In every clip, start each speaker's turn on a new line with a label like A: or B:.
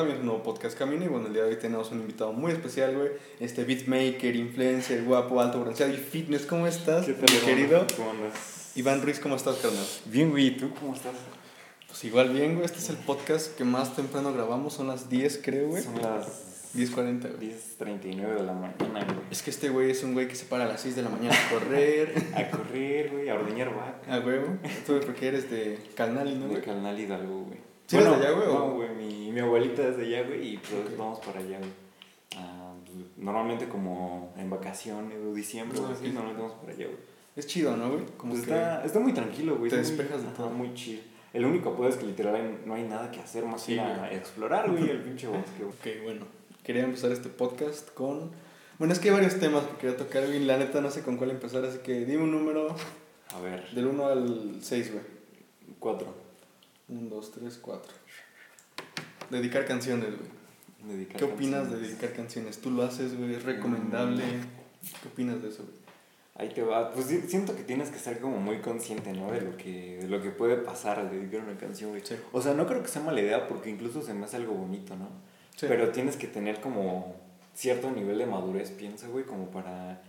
A: a mi nuevo podcast Camino y bueno, el día de hoy tenemos un invitado muy especial, güey. Este beatmaker, influencer, guapo, alto, bronceado y fitness. ¿Cómo estás,
B: ¿Qué tal,
A: mi querido?
B: ¿Cómo andas?
A: Iván Ruiz, ¿cómo estás, carnal?
B: Bien, güey, ¿y tú cómo estás?
A: Pues igual bien, güey. Este es el podcast que más temprano grabamos, son las 10, creo, güey.
B: Son las
A: 10.40, güey.
B: 10.39 de la mañana, güey.
A: Es que este güey es un güey que se para a las 6 de la mañana a correr.
B: A correr, güey, a ordeñar vaca.
A: a huevo. Tú porque eres de Calnali, ¿no,
B: De
A: güey?
B: Canal Hidalgo, güey.
A: ¿Sí bueno, allá, güey?
B: No, güey, mi, mi, abuelita es de allá, güey, y pues
A: okay.
B: vamos para allá, güey. Uh, normalmente como en vacaciones, o diciembre,
A: ah,
B: güey,
A: sí,
B: normalmente vamos para allá, güey.
A: Es chido, ¿no, güey? Como
B: pues
A: que
B: está, está muy tranquilo, güey.
A: Te
B: despejas muy,
A: de todo.
B: Ajá, muy chill. El único pedo es que literal no hay nada que hacer más que sí, a explorar, güey, el pinche bosque, güey.
A: Ok, bueno. Quería empezar este podcast con... Bueno, es que hay varios temas que quería tocar, güey. La neta no sé con cuál empezar, así que dime un número.
B: A ver.
A: Del 1 al 6, güey.
B: 4.
A: Un, dos, tres, cuatro. Dedicar canciones, güey.
B: Dedicar
A: ¿Qué opinas de dedicar canciones? ¿Tú lo haces, güey? ¿Es recomendable?
B: Mm.
A: ¿Qué opinas de eso, güey?
B: Ahí te va. Pues siento que tienes que ser como muy consciente, ¿no? De lo que, de lo que puede pasar al dedicar una canción, güey. O sea, no creo que sea mala idea porque incluso se me hace algo bonito, ¿no? Pero tienes que tener como cierto nivel de madurez, pienso, güey, como para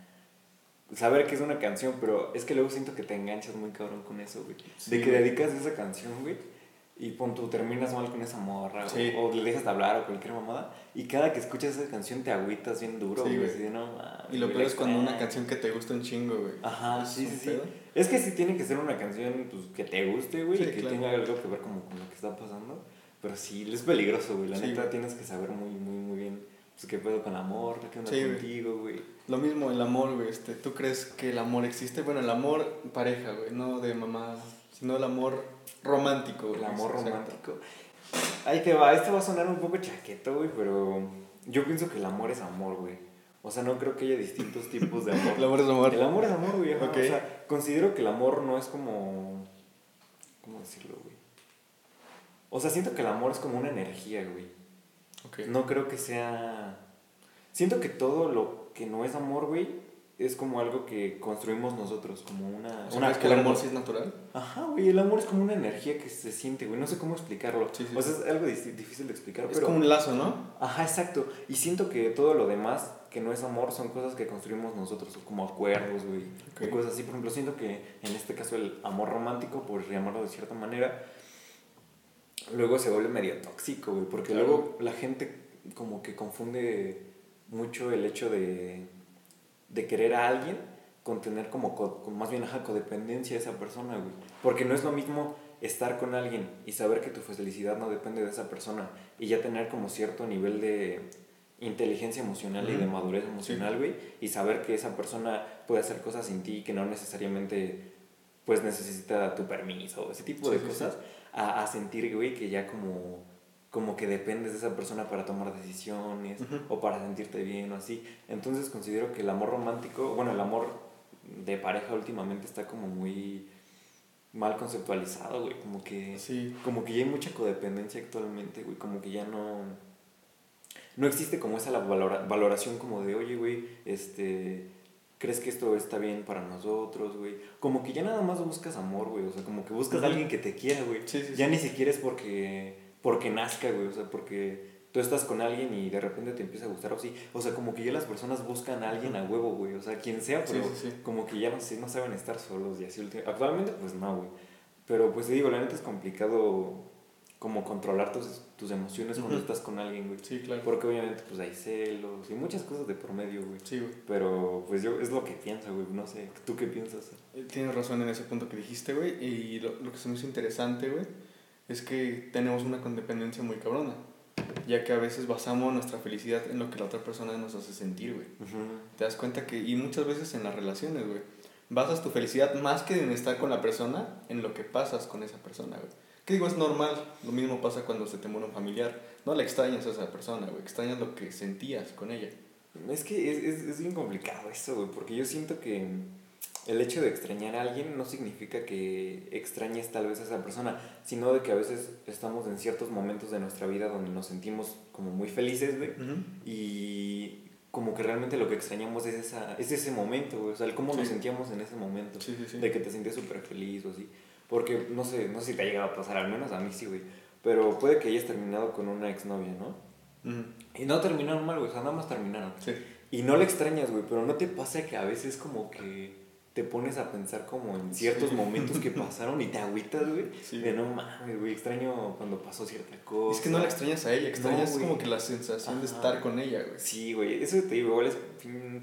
B: saber que es una canción, pero es que luego siento que te enganchas muy cabrón con eso, güey. De que dedicas esa canción, güey, y pon tú terminas mal con esa morra,
A: Sí.
B: o, o le dejas de hablar o cualquier mamada, y cada que escuchas esa canción te agüitas bien duro,
A: Sí,
B: güey. así no
A: Y lo peor es cuando una
B: extraño".
A: canción que te gusta un chingo, güey.
B: Ajá, sí, sí, sí. Es que sí tiene que ser una canción pues, que te guste, güey,
A: Sí,
B: y que
A: claro.
B: tenga algo que ver como con lo que está pasando. Pero sí, es peligroso, güey. La neta
A: güey.
B: tienes que saber muy, muy, muy bien pues, qué pedo con el amor, qué onda
A: güey.
B: contigo, güey.
A: Lo mismo el amor, güey. Este, ¿Tú crees que el amor existe? Bueno, el amor pareja, güey. No de mamá, sino el amor romántico, güey.
B: El amor
A: Exacto.
B: romántico. Ahí te va, este va a sonar un poco chaqueto, güey, pero yo pienso que el amor es amor, güey. O sea, no creo que haya distintos tipos de amor.
A: El amor es amor.
B: El amor es amor, güey. ajá. O sea, considero que el amor no es como. ¿Cómo decirlo, güey? O sea, siento que el amor es como una energía, güey.
A: Ok.
B: No creo que sea. Siento que todo lo que no es amor, güey, es como algo que construimos nosotros, como una.
A: ¿O sea,
B: una
A: ¿Crees que el amor sí es natural?
B: Ajá, güey, el amor es como una energía que se siente, güey. No sé cómo explicarlo.
A: Sí, sí,
B: o sea, es algo difícil de explicar,
A: Es
B: pero.
A: como un lazo, ¿no?
B: Ajá, exacto. Y siento que todo lo demás que no es amor son cosas que construimos nosotros, como acuerdos, güey. O Cosas así. Por ejemplo, siento que en este caso el amor romántico, por llamarlo de cierta manera, luego se vuelve medio tóxico, güey. Porque
A: Claro.
B: luego la gente como que confunde mucho el hecho de, de querer a alguien con tener como, co- con más bien ajá, codependencia a esa persona, güey. Porque no es lo mismo estar con alguien y saber que tu felicidad no depende de esa persona y ya tener como cierto nivel de inteligencia emocional y de madurez emocional, güey, y saber que esa persona puede hacer cosas sin ti que no necesariamente pues necesita tu permiso ese tipo de
A: sí,
B: cosas a, a sentir, güey, que ya como como que dependes de esa persona para tomar decisiones o para sentirte bien o así. Entonces considero que el amor romántico, bueno, el amor de pareja últimamente está como muy mal conceptualizado, güey, como que
A: Sí.
B: como que ya hay mucha codependencia actualmente, güey, como que ya no no existe como esa la valora- valoración como de, "Oye, güey, este ¿Crees que esto está bien para nosotros, güey? Como que ya nada más buscas amor, güey. O sea, como que buscas a alguien que te quiera, güey.
A: Sí, sí,
B: ya ni siquiera es porque, porque nazca, güey. O sea, porque tú estás con alguien y de repente te empieza a gustar o sí. O sea, como que ya las personas buscan a alguien a huevo, güey. O sea, quien sea,
A: Sí,
B: pero
A: sí, sí.
B: como que ya no, no saben estar solos y así. Actualmente, pues no, güey. Pero pues te digo, la neta es complicado como controlar tus, tus emociones cuando
A: Ujú.
B: estás con alguien, güey.
A: Sí, claro.
B: Porque obviamente pues hay celos y muchas cosas de por medio, güey.
A: Sí, güey.
B: Pero pues yo es lo que pienso, güey. No sé, ¿tú qué piensas?
A: Eh, Tienes razón en ese punto que dijiste, güey. Y lo, lo que se me hizo interesante, güey, es que tenemos una condependencia muy cabrona. Ya que a veces basamos nuestra felicidad en lo que la otra persona nos hace sentir, güey. Te das cuenta que, y muchas veces en las relaciones, güey, basas tu felicidad más que en estar con la persona, en lo que pasas con esa persona, güey. Que digo, es normal. Lo mismo pasa cuando se te muere un familiar. No le extrañas a esa persona, güey. Extrañas lo que sentías con ella.
B: Es que es, es, es bien complicado eso, güey. Porque yo siento que el hecho de extrañar a alguien no significa que extrañes tal vez a esa persona, sino de que a veces estamos en ciertos momentos de nuestra vida donde nos sentimos como muy felices, güey. Y como que realmente lo que extrañamos es, esa, es ese momento, güey. O sea, el cómo nos sentíamos en ese momento.
A: Sí, sí, sí.
B: De que te sentías súper feliz o así. Porque, no sé, no sé si te ha llegado a pasar, al menos a mí sí, güey. Pero puede que hayas terminado con una exnovia, ¿no? Y no terminaron mal, güey, o sea, nada más terminaron.
A: Sí.
B: Y no le extrañas, güey, pero ¿no te pasa que a veces como que te pones a pensar como en ciertos
A: Sí.
B: momentos que pasaron y te agüitas, güey?
A: Sí.
B: De no mames, güey, extraño cuando pasó cierta cosa.
A: Es que no la extrañas a ella, extrañas
B: No,
A: como que la sensación de estar con ella, güey.
B: Sí, güey, eso te digo, igual es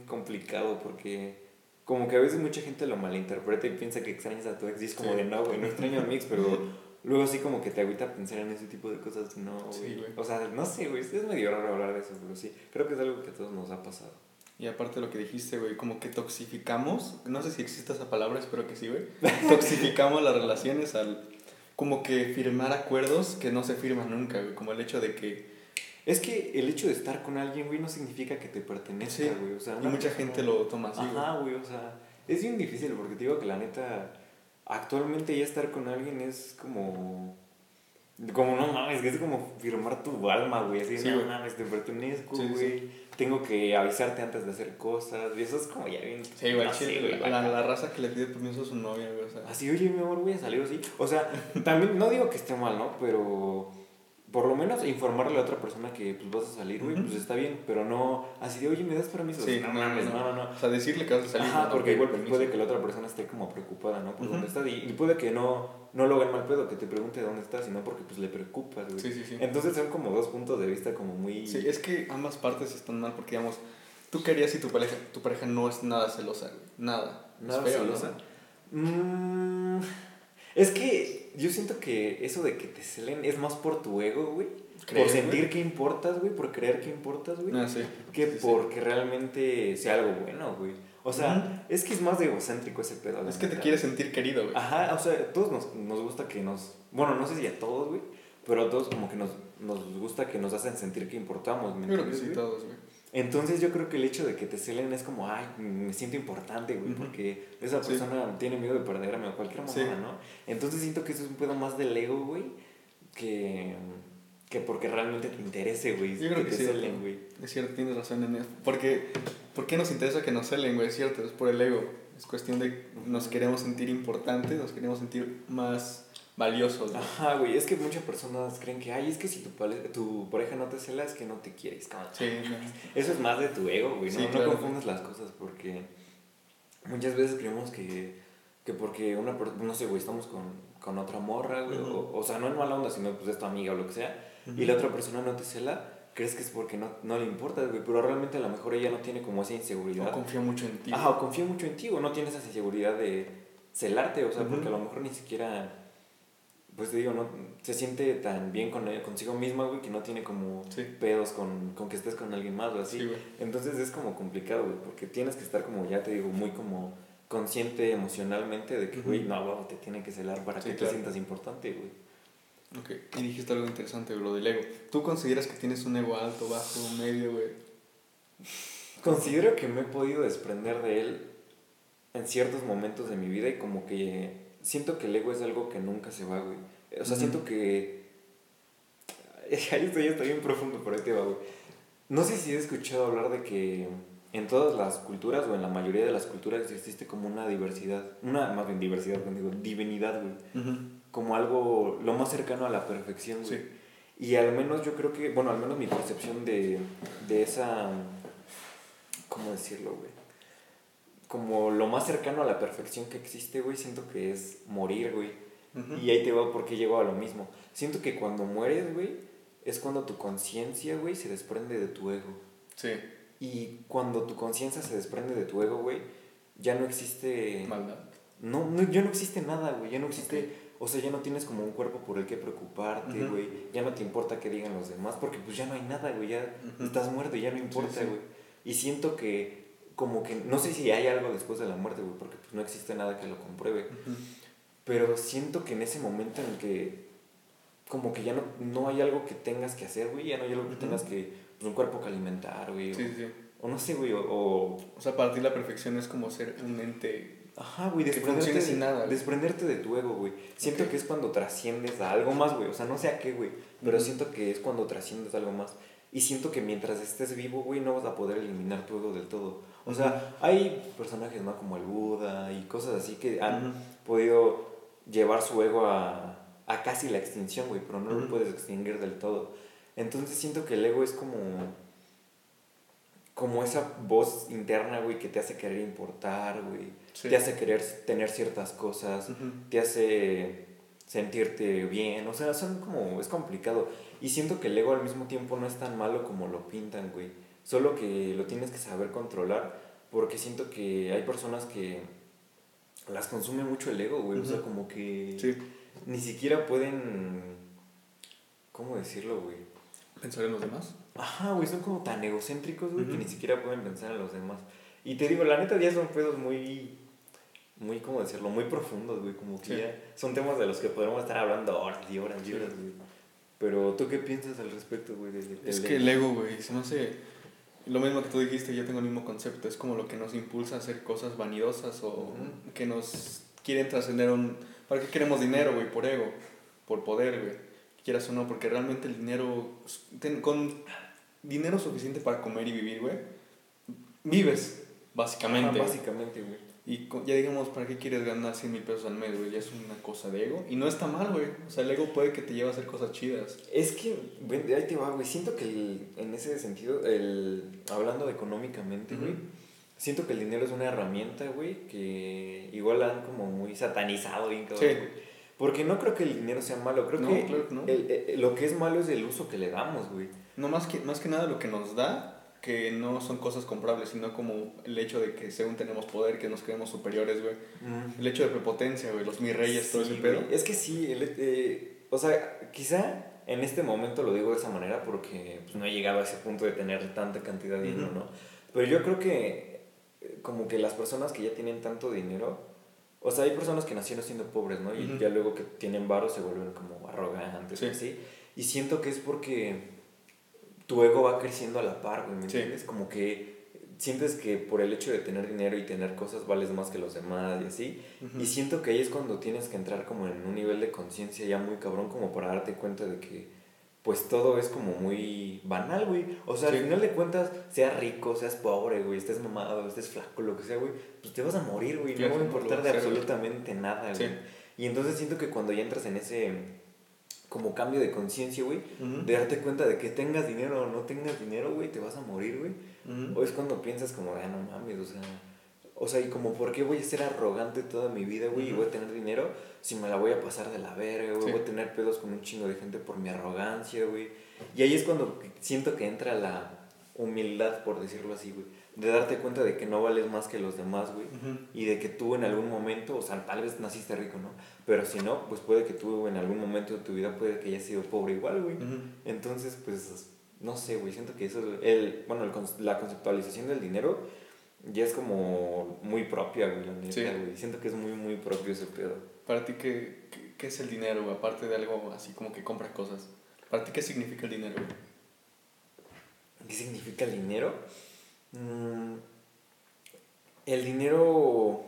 B: complicado porque como que a veces mucha gente lo malinterpreta y piensa que extrañas a tu ex y es como
A: Sí.
B: de no, güey, no extraño a mi ex, pero luego sí como que te agüita pensar en ese tipo de cosas, no,
A: Sí,
B: güey.
A: güey.
B: o sea, no sé, güey, es medio raro hablar de eso, pero sí, creo que es algo que a todos nos ha pasado.
A: Y aparte de lo que dijiste, güey, como que toxificamos, no sé si existe esa palabra, espero que sí, güey. Toxificamos las relaciones al como que firmar acuerdos que no se firman nunca, güey, como el hecho de que
B: Es que el hecho de estar con alguien, güey, no significa que te pertenezca,
A: Sí.
B: güey, o sea,
A: y mucha
B: persona-
A: gente lo toma así, güey.
B: Ajá, güey, o sea, es bien difícil porque te digo que la neta, actualmente ya estar con alguien es como, como no mames, que es como firmar tu alma, güey, así,
A: Sí,
B: no
A: güey.
B: mames, te pertenezco,
A: sí,
B: güey, tengo que avisarte antes de hacer cosas, y eso es como ya bien,
A: Sí, chile,
B: güey,
A: la, la raza que le pide permiso a su novia, güey, o sea.
B: Así, oye, mi amor, voy a salir así. O sea, también no digo que esté mal, ¿no? Pero por lo menos informarle a otra persona que pues vas a salir, güey, pues está bien. Pero no así de, oye, ¿me das permiso?
A: Sí,
B: no,
A: no,
B: mames,
A: no,
B: no, no.
A: O sea, decirle que vas a salir.
B: Ajá,
A: no,
B: porque igual
A: permiso.
B: puede que la otra persona esté como preocupada, ¿no? Por dónde está. Y, y puede que no, no lo hagan mal pedo, que te pregunte dónde estás, sino porque pues le preocupas, güey.
A: Sí, sí, sí.
B: Entonces son como dos puntos de vista como muy...
A: Sí, es que ambas partes están mal porque, digamos, tú querías si tu pareja, tu pareja no es nada celosa, güey. Nada.
B: Nada
A: es feo, ¿no?
B: celosa. Mm, es que yo siento que eso de que te celen es más por tu ego, güey. Por
A: ¿Crees,
B: sentir
A: güey?
B: que importas, güey, por creer que importas, güey.
A: Ah, sí.
B: que
A: Sí, sí.
B: porque realmente sea algo bueno, güey. O sea, es que es más de egocéntrico ese pedo.
A: Es que te quieres sentir querido, güey.
B: Ajá, o sea, a todos nos, nos gusta que nos... Bueno, no sé si a todos, güey, pero a todos como que nos, nos gusta que nos hacen sentir que importamos, ¿me
A: Yo creo que sí,
B: güey?
A: todos, güey.
B: Entonces yo creo que el hecho de que te celen es como, ay, me siento importante, güey, porque esa
A: Sí.
B: persona tiene miedo de perderme o cualquier
A: Sí.
B: mamada, ¿no? Entonces siento que eso es un pedo más del ego, güey, que, que porque realmente te interese, güey,
A: Yo creo que
B: te
A: sí,
B: celen, güey.
A: Es cierto, tienes razón en eso. Porque, ¿por qué nos interesa que nos celen, güey? Es cierto, es por el ego. Es cuestión de nos queremos sentir importantes, nos queremos sentir más valiosos, güey.
B: Ajá, güey, es que muchas personas creen que, ay, es que si tu, tu pareja no te cela es que no te quieres, cabrón.
A: Sí, no.
B: Eso es más de tu ego, güey, no,
A: Sí,
B: no
A: claro,
B: confundas las cosas porque muchas veces creemos que, que porque una persona, no sé, güey, estamos con, con otra morra, güey, o, o sea, no en mala onda, sino pues es tu amiga o lo que sea, y la otra persona no te cela, crees que es porque no, no le importa, güey, pero realmente a lo mejor ella no tiene como esa inseguridad.
A: No confío mucho en ti.
B: Ajá, o confía mucho en ti, o no tienes esa inseguridad de celarte, o sea, porque a lo mejor ni siquiera, pues te digo, no se siente tan bien con consigo misma, güey, que no tiene como
A: Sí.
B: pedos con, con que estés con alguien más o así.
A: Sí.
B: Entonces es como complicado, güey, porque tienes que estar como, ya te digo, muy como consciente emocionalmente de que, güey, no, güey, te tiene que celar para
A: Sí,
B: que
A: claro.
B: te sientas importante, güey.
A: Ok, y dijiste algo interesante, güey, lo del ego. ¿Tú consideras que tienes un ego alto, bajo, medio, güey?
B: Considero que me he podido desprender de él en ciertos momentos de mi vida y como que siento que el ego es algo que nunca se va, güey. O sea,
A: Ujú.
B: siento que... Ahí estoy, está bien profundo, por ahí te va, güey. No sé si has escuchado hablar de que en todas las culturas o en la mayoría de las culturas existe como una diversidad, una más bien diversidad, digo, divinidad, güey. Como algo lo más cercano a la perfección, güey.
A: Sí.
B: Y al menos yo creo que, bueno, al menos mi percepción de, de esa, ¿cómo decirlo, güey? Como lo más cercano a la perfección que existe, güey, siento que es morir, güey. Y ahí te va porque llego a lo mismo. Siento que cuando mueres, güey, es cuando tu conciencia, güey, se desprende de tu ego.
A: Sí,
B: Y cuando tu conciencia se desprende de tu ego, güey, ya no existe...
A: maldad.
B: No, no, ya no existe nada, güey. Ya no existe. O sea, ya no tienes como un cuerpo por el que preocuparte, güey. Ya no te importa qué digan los demás, porque pues ya no hay nada, güey. Ya estás muerto y ya no importa,
A: Sí, sí.
B: güey. Y siento que, como que, no sé si hay algo después de la muerte, güey, porque pues no existe nada que lo compruebe.
A: Ujú.
B: Pero siento que en ese momento en el que, como que ya no, no hay algo que tengas que hacer, güey. Ya no hay algo que
A: Ujú.
B: tengas que, pues un cuerpo que alimentar, güey.
A: Sí,
B: o,
A: sí.
B: o no sé, güey, o- o
A: O sea, para ti la perfección es como ser un ente.
B: Ajá, güey, desprenderte, de-
A: sin nada,
B: desprenderte de tu ego, güey. Siento
A: Ok.
B: que es cuando trasciendes a algo más, güey. O sea, no sé a qué, güey. Pero
A: Ujú.
B: siento que es cuando trasciendes a algo más. Y siento que mientras estés vivo, güey, no vas a poder eliminar tu ego del todo. O sea, hay personajes, ¿no? Como el Buda y cosas así que han podido llevar su ego a, a casi la extinción, güey, pero no lo puedes extinguir del todo. Entonces siento que el ego es como como esa voz interna, güey, que te hace querer importar, güey. Te hace querer tener ciertas cosas, te hace sentirte bien, o sea, son como, es complicado. Y siento que el ego al mismo tiempo no es tan malo como lo pintan, güey. Solo que lo tienes que saber controlar, porque siento que hay personas que las consume mucho el ego, güey. O sea, como que ni siquiera pueden, ¿cómo decirlo, güey?
A: ¿Pensar en los demás?
B: Ajá, güey, son como tan egocéntricos, güey, que ni siquiera pueden pensar en los demás. Y te digo, la neta ya son pedos muy, muy, ¿cómo decirlo? Muy profundos, güey, como que ya son temas de los que podemos estar hablando horas y horas y horas, güey. Pero, ¿tú qué piensas al respecto, güey?
A: Es que el ego, güey, se me hace... Lo mismo que tú dijiste, yo tengo el mismo concepto. Es como lo que nos impulsa a hacer cosas vanidosas o que nos quieren trascender un... ¿Para qué queremos dinero, güey? Por ego, por poder, güey. Quieras o no, porque realmente el dinero... con dinero suficiente para comer y vivir, güey, vives, básicamente.
B: básicamente, güey.
A: Y ya digamos, ¿para qué quieres ganar 100 mil pesos al mes, güey? Ya es una cosa de ego. Y no está mal, güey. O sea, el ego puede que te lleve a hacer cosas chidas.
B: Es que, ahí te va, güey. Siento que en ese sentido, el, hablando económicamente, güey, siento que el dinero es una herramienta, güey, que igual han como muy satanizado bien, cabrón, sí. Porque no creo que el dinero sea malo. Creo que, eh, lo que es malo es el uso que le damos, güey.
A: No, más que, más que nada lo que nos da, que no son cosas comprables, sino como el hecho de que según tenemos poder, que nos creemos superiores, güey. El hecho de prepotencia, güey, los mi reyes, todo ese pedo.
B: Es que sí, eh, o sea, quizá en este momento lo digo de esa manera porque pues, no he llegado a ese punto de tener tanta cantidad de dinero, ¿no? Pero yo creo que eh, como que las personas que ya tienen tanto dinero, o sea, hay personas que nacieron siendo pobres, ¿no? Y ya luego que tienen barro se vuelven como arrogantes, sí. así. Y siento que es porque tu ego va creciendo a la par, güey, ¿me entiendes? Como que sientes que por el hecho de tener dinero y tener cosas vales más que los demás y así. Y siento que ahí es cuando tienes que entrar como en un nivel de conciencia ya muy cabrón como para darte cuenta de que pues todo es como muy banal, güey. O sea, al final de cuentas, seas rico, seas pobre, güey, estés mamado, estés flaco, lo que sea, güey, pues te vas a morir, güey. No va a importar de absolutamente nada, güey. Y entonces siento que cuando ya entras en ese como cambio de conciencia, güey, de darte cuenta de que tengas dinero o no tengas dinero, güey, te vas a morir, güey. O es cuando piensas como, ah, no mames, o sea, o sea, y como, ¿por qué voy a ser arrogante toda mi vida, güey, y voy a tener dinero si me la voy a pasar de la verga, güey, voy a tener pedos con un chingo de gente por mi arrogancia, güey. Y ahí es cuando siento que entra la humildad, por decirlo así, güey de darte cuenta de que no vales más que los demás, güey. Y de que tú en algún momento, o sea, tal vez naciste rico, ¿no? Pero si no, pues puede que tú en algún momento de tu vida puede que hayas sido pobre igual, güey. Entonces, pues, no sé, güey, siento que eso, el, bueno, la conceptualización del dinero ya es como muy propia, güey, la güey. Siento que es muy, muy propio ese pedo.
A: Para ti, ¿qué, qué, es el dinero, güey? Aparte de algo así como que compras cosas. ¿Para ti qué significa el dinero, güey?
B: ¿Qué significa el dinero? Mm, el dinero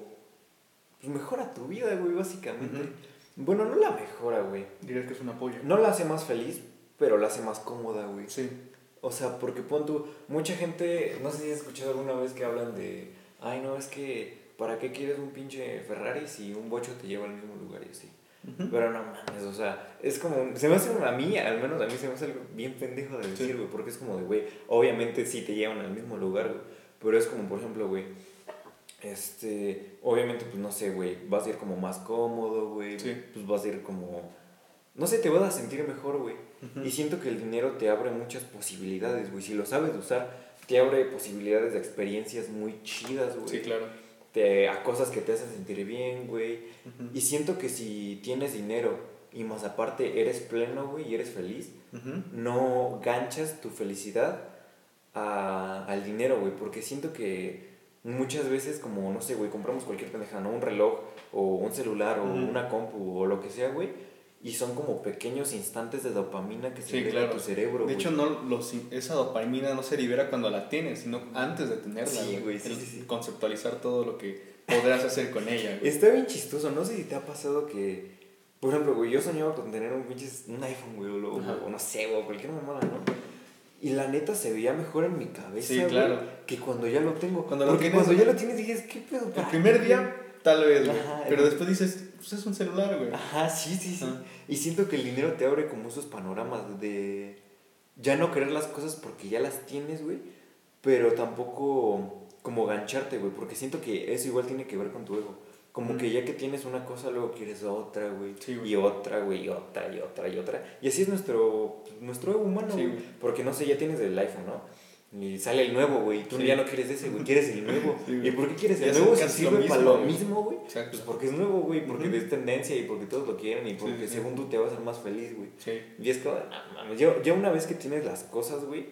B: pues, mejora tu vida, güey, básicamente. Bueno, no la mejora, güey.
A: Dirías que es un apoyo.
B: No la hace más feliz, pero la hace más cómoda, güey. Sí. O sea, porque pon tú, mucha gente, no sé si has escuchado alguna vez que hablan de, ay, no, es que, ¿para qué quieres un pinche Ferrari si un bocho te lleva al mismo lugar y así? Pero no mames, o sea, es como, se me hace a mí, al menos a mí se me hace algo bien pendejo de decir, güey, porque es como de, güey, obviamente sí te llevan al mismo lugar, güey, pero es como, por ejemplo, güey, este, obviamente, pues no sé, güey, vas a ir como más cómodo, güey, pues vas a ir como, no sé, te vas a sentir mejor, güey, y siento que el dinero te abre muchas posibilidades, güey, si lo sabes usar, te abre posibilidades de experiencias muy chidas, güey.
A: Sí, claro
B: te, a cosas que te hacen sentir bien, güey. Y siento que si tienes dinero y más aparte eres pleno, güey, y eres feliz, no ganchas tu felicidad a, al dinero, güey, porque siento que muchas veces como, no sé, güey, compramos cualquier pendeja, ¿no? Un reloj o un celular o una compu o lo que sea, güey y son como pequeños instantes de dopamina que se sí, libera tu cerebro.
A: De hecho, no, los, esa dopamina no se libera cuando la tienes, sino antes de tenerla.
B: Sí, güey, sí, sí,
A: Conceptualizar todo lo que podrás hacer con ella.
B: Está bien chistoso. No sé si te ha pasado que, por ejemplo, güey, yo soñaba con tener un, un iPhone, güey, o, o, no sé, o cualquier mamada, ¿no? Y la neta se veía mejor en mi cabeza, claro. que cuando ya lo tengo. Cuando lo Porque cuando ya lo tienes, dije, ¿qué pedo?
A: El primer día tal vez, güey. Pero después dices, pues es un celular, güey.
B: Ajá, sí, sí, sí.
A: Ah.
B: Y siento que el dinero te abre como esos panoramas de ya no querer las cosas porque ya las tienes, güey, pero tampoco como gancharte, güey, porque siento que eso igual tiene que ver con tu ego. Como
A: Mm.
B: que ya que tienes una cosa, luego quieres otra, güey.
A: Sí,
B: y otra, güey, y otra, y otra, y otra. Y así es nuestro, nuestro ego humano,
A: Sí,
B: güey. Porque no sé, ya tienes el iPhone, ¿no? Y sale el nuevo, güey. Tú
A: Sí.
B: ya no quieres ese, güey. Quieres el nuevo.
A: Sí.
B: ¿Y por qué quieres el nuevo si sirve para lo mismo, güey? Pues porque es nuevo, güey, porque
A: Ujú.
B: es tendencia y porque todos lo quieren y porque
A: Sí,
B: según tú te va a hacer más feliz, güey. Y es como, no mames, ya, ya una vez que tienes las cosas, güey,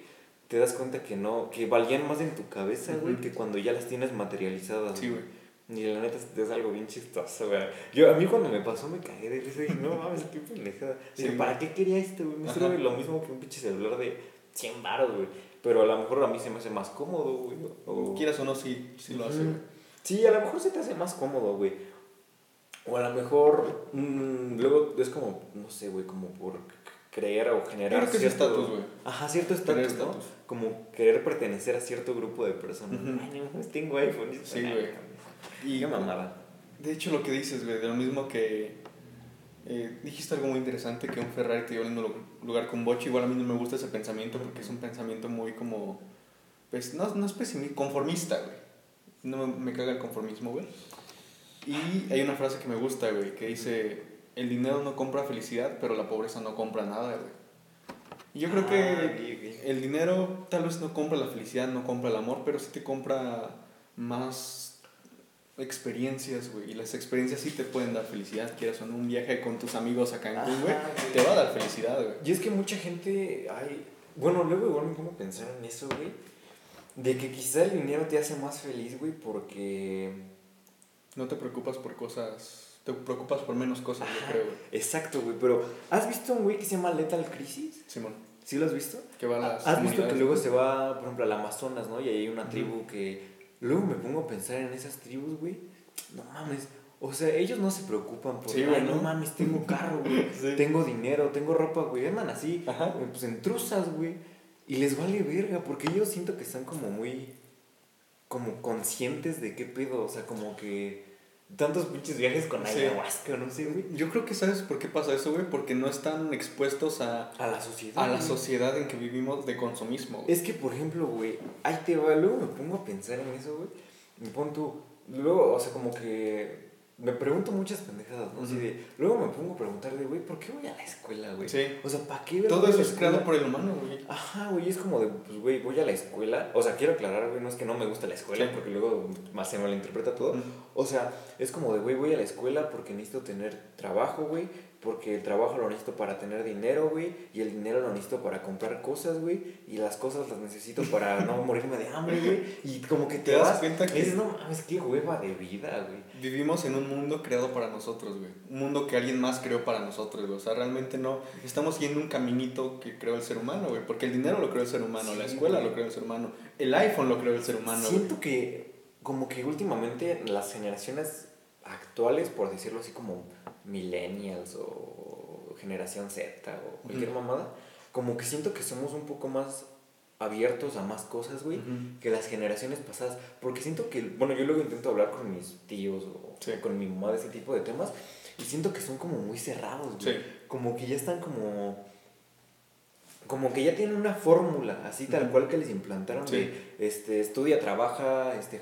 B: te das cuenta que no, que valían más en tu cabeza, güey, que cuando ya las tienes materializadas.
A: Sí, güey.
B: Y la neta es algo bien chistoso, güey. Yo, a mí cuando me pasó me cagué de risa y dije, no mames, qué pendejada. Dije. ¿para qué quería esto, güey? Me sirve lo mismo que un pinche celular de 100 baros, güey. Pero a lo mejor a mí se me hace más cómodo, güey. O...
A: Quieras o no, sí, sí lo hace.
B: Sí, a lo mejor se te hace más cómodo, güey. O a lo mejor mm, luego es como, no sé, güey, como por creer o generar
A: Creo que es estatus, güey.
B: Ajá, cierto estatus, ¿no? Como querer pertenecer a cierto grupo de personas.
A: Ujú.
B: Ay, no, tengo iPhone.
A: Sí, güey.
B: Y
A: Y
B: qué mamada.
A: De hecho, lo que dices, güey, de lo mismo que eh, dijiste algo muy interesante, que un Ferrari te al mismo lu- lugar con Boche. Igual a mí no me gusta ese pensamiento porque es un pensamiento muy como, pues, no, no es pesimista, conformista, güey. No me, me caga el conformismo, güey. Y hay una frase que me gusta, güey, que dice, el dinero no compra felicidad, pero la pobreza no compra nada, güey. Y yo creo
B: Ah,
A: que el dinero tal vez no compra la felicidad, no compra el amor, pero sí te compra más experiencias, güey. Y las experiencias sí te pueden dar felicidad. Quieras o no, un viaje con tus amigos a Cancún, güey, te va a dar felicidad, güey.
B: Y es que mucha gente, ay, bueno, luego igual me pongo a pensar en eso, güey, de que quizá el dinero te hace más feliz, güey, porque...
A: No te preocupas por cosas, te preocupas por menos cosas, yo creo, güey.
B: Exacto, güey, pero ¿has visto un güey que se llama Lethal Crisis?
A: Simón,
B: ¿Sí lo has visto?
A: que va a las
B: ¿Has visto que luego se va, por ejemplo, al Amazonas, ¿no? Y ahí hay una tribu que... Luego me pongo a pensar en esas tribus, güey. No mames. O sea, ellos no se preocupan por...
A: Sí,
B: Ay, no
A: ¿no?
B: mames, tengo carro, güey.
A: Sí.
B: Tengo dinero, tengo ropa, güey. Andan así,
A: Ajá.
B: pues en truzas, güey. Y les vale verga, porque ellos siento que están como muy... Como conscientes de qué pedo. O sea, como que... Tantos pinches viajes con
A: Sí.
B: ayahuasca, no sé, güey.
A: Yo creo que sabes por qué pasa eso, güey, porque no están expuestos a,
B: A la sociedad.
A: a la sociedad en que vivimos de consumismo. güey.
B: Es que, por ejemplo, güey, ahí te va, luego me pongo a pensar en eso, güey. Me pon tú, luego, o sea, como que me pregunto muchas pendejadas, ¿no? Así de, luego me pongo a preguntar de, güey, ¿por qué voy a la escuela, güey?
A: Sí.
B: O sea, ¿para qué?
A: Todo eso es creado por el humano, güey.
B: Ajá, güey, es como de, pues, güey, voy a la escuela. O sea, quiero aclarar, güey, no es que no me gusta la escuela,
A: Sí.
B: porque luego más se malinterpreta todo. O sea, es como de, güey, voy a la escuela porque necesito tener trabajo, güey. Porque el trabajo lo necesito para tener dinero, güey. Y el dinero lo necesito para comprar cosas, güey. Y las cosas las necesito para no morirme de hambre, güey. Y como que te,
A: Te das cuenta que-
B: Dices, no mames, qué hueva de vida, güey.
A: Vivimos en un mundo creado para nosotros, güey. Un mundo que alguien más creó para nosotros, güey. O sea, realmente no. Estamos siguiendo un caminito que creó el ser humano, güey. Porque el dinero lo creó el ser humano, la escuela
B: güey.
A: lo creó el ser humano, el iPhone lo creó el ser humano, güey.
B: Siento que, como que últimamente las generaciones actuales, por decirlo así, como millennials o generación Z o cualquier
A: Ujú.
B: mamada, como que siento que somos un poco más abiertos a más cosas, güey, que las generaciones pasadas. Porque siento que, bueno, yo luego intento hablar con mis tíos o
A: Sí.
B: con mi mamá de ese tipo de temas y siento que son como muy cerrados, güey.
A: Sí.
B: Como que ya están como... Como que ya tienen una fórmula, así tal cual que les implantaron
A: Sí.
B: de, este, estudia, trabaja, este,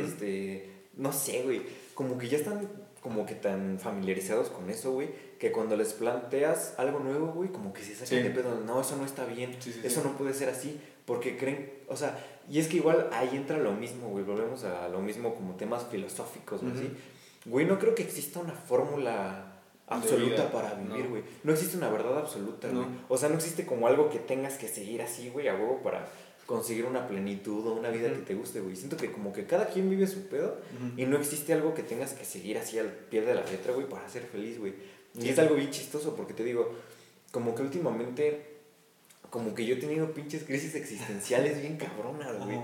B: este, no sé, güey. Como que ya están como que tan familiarizados con eso, güey, que cuando les planteas algo nuevo, güey, como que se sacan
A: Sí.
B: de pedo, no, eso no está bien,
A: Sí, sí,
B: eso no puede ser así, porque creen, o sea, y es que igual ahí entra lo mismo, güey, volvemos a lo mismo como temas filosóficos,
A: Ujú.
B: así. Güey, no creo que exista una fórmula absoluta para vivir,
A: no.
B: güey. No. existe una verdad absoluta, güey.
A: No.
B: O sea, no existe como algo que tengas que seguir así, güey, a huevo para conseguir una plenitud o una vida que te guste, güey. Siento que como que cada quien vive su pedo y no existe algo que tengas que seguir así al pie de la letra, güey, para ser feliz, güey. Y
A: Sí.
B: es algo bien chistoso porque te digo, como que últimamente, como que yo he tenido pinches crisis existenciales bien cabronas, güey.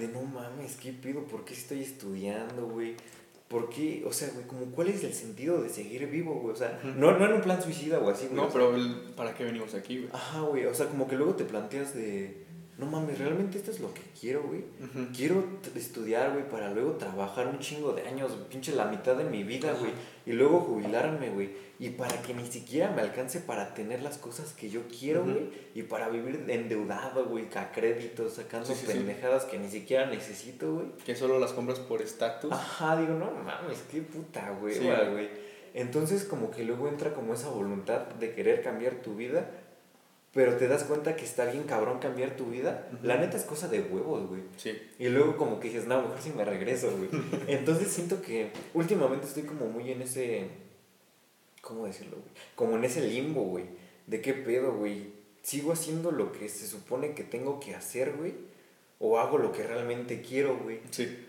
B: De no mames, ¿qué pido? ¿Por qué estoy estudiando, güey? ¿Por qué? O sea, güey, como cuál es el sentido de seguir vivo, güey. O sea, no, no en un plan suicida o así, güey.
A: No,
B: sea,
A: pero ¿para qué venimos aquí, güey?
B: Ajá, güey. O sea, como que luego te planteas de. No mames, realmente esto es lo que quiero, güey. Quiero estudiar, güey, para luego trabajar un chingo de años, pinche la mitad de mi vida, güey. Y luego jubilarme, güey. Y para que ni siquiera me alcance para tener las cosas que yo quiero, güey. Y para vivir endeudado, güey, a sacando
A: Sí, sí, sí.
B: pendejadas que ni siquiera necesito, güey.
A: Que solo las compras por estatus.
B: Ajá, digo, no mames, qué puta, güey. Entonces como que luego entra como esa voluntad de querer cambiar tu vida, pero te das cuenta que está bien cabrón cambiar tu vida. La neta es cosa de huevos, güey.
A: Sí.
B: Y luego como que dices, no, mejor si me regreso, güey. Entonces siento que últimamente estoy como muy en ese, ¿cómo decirlo, güey? Como en ese limbo, güey. ¿De qué pedo, güey? ¿Sigo haciendo lo que se supone que tengo que hacer, güey? ¿O hago lo que realmente quiero, güey?
A: Sí.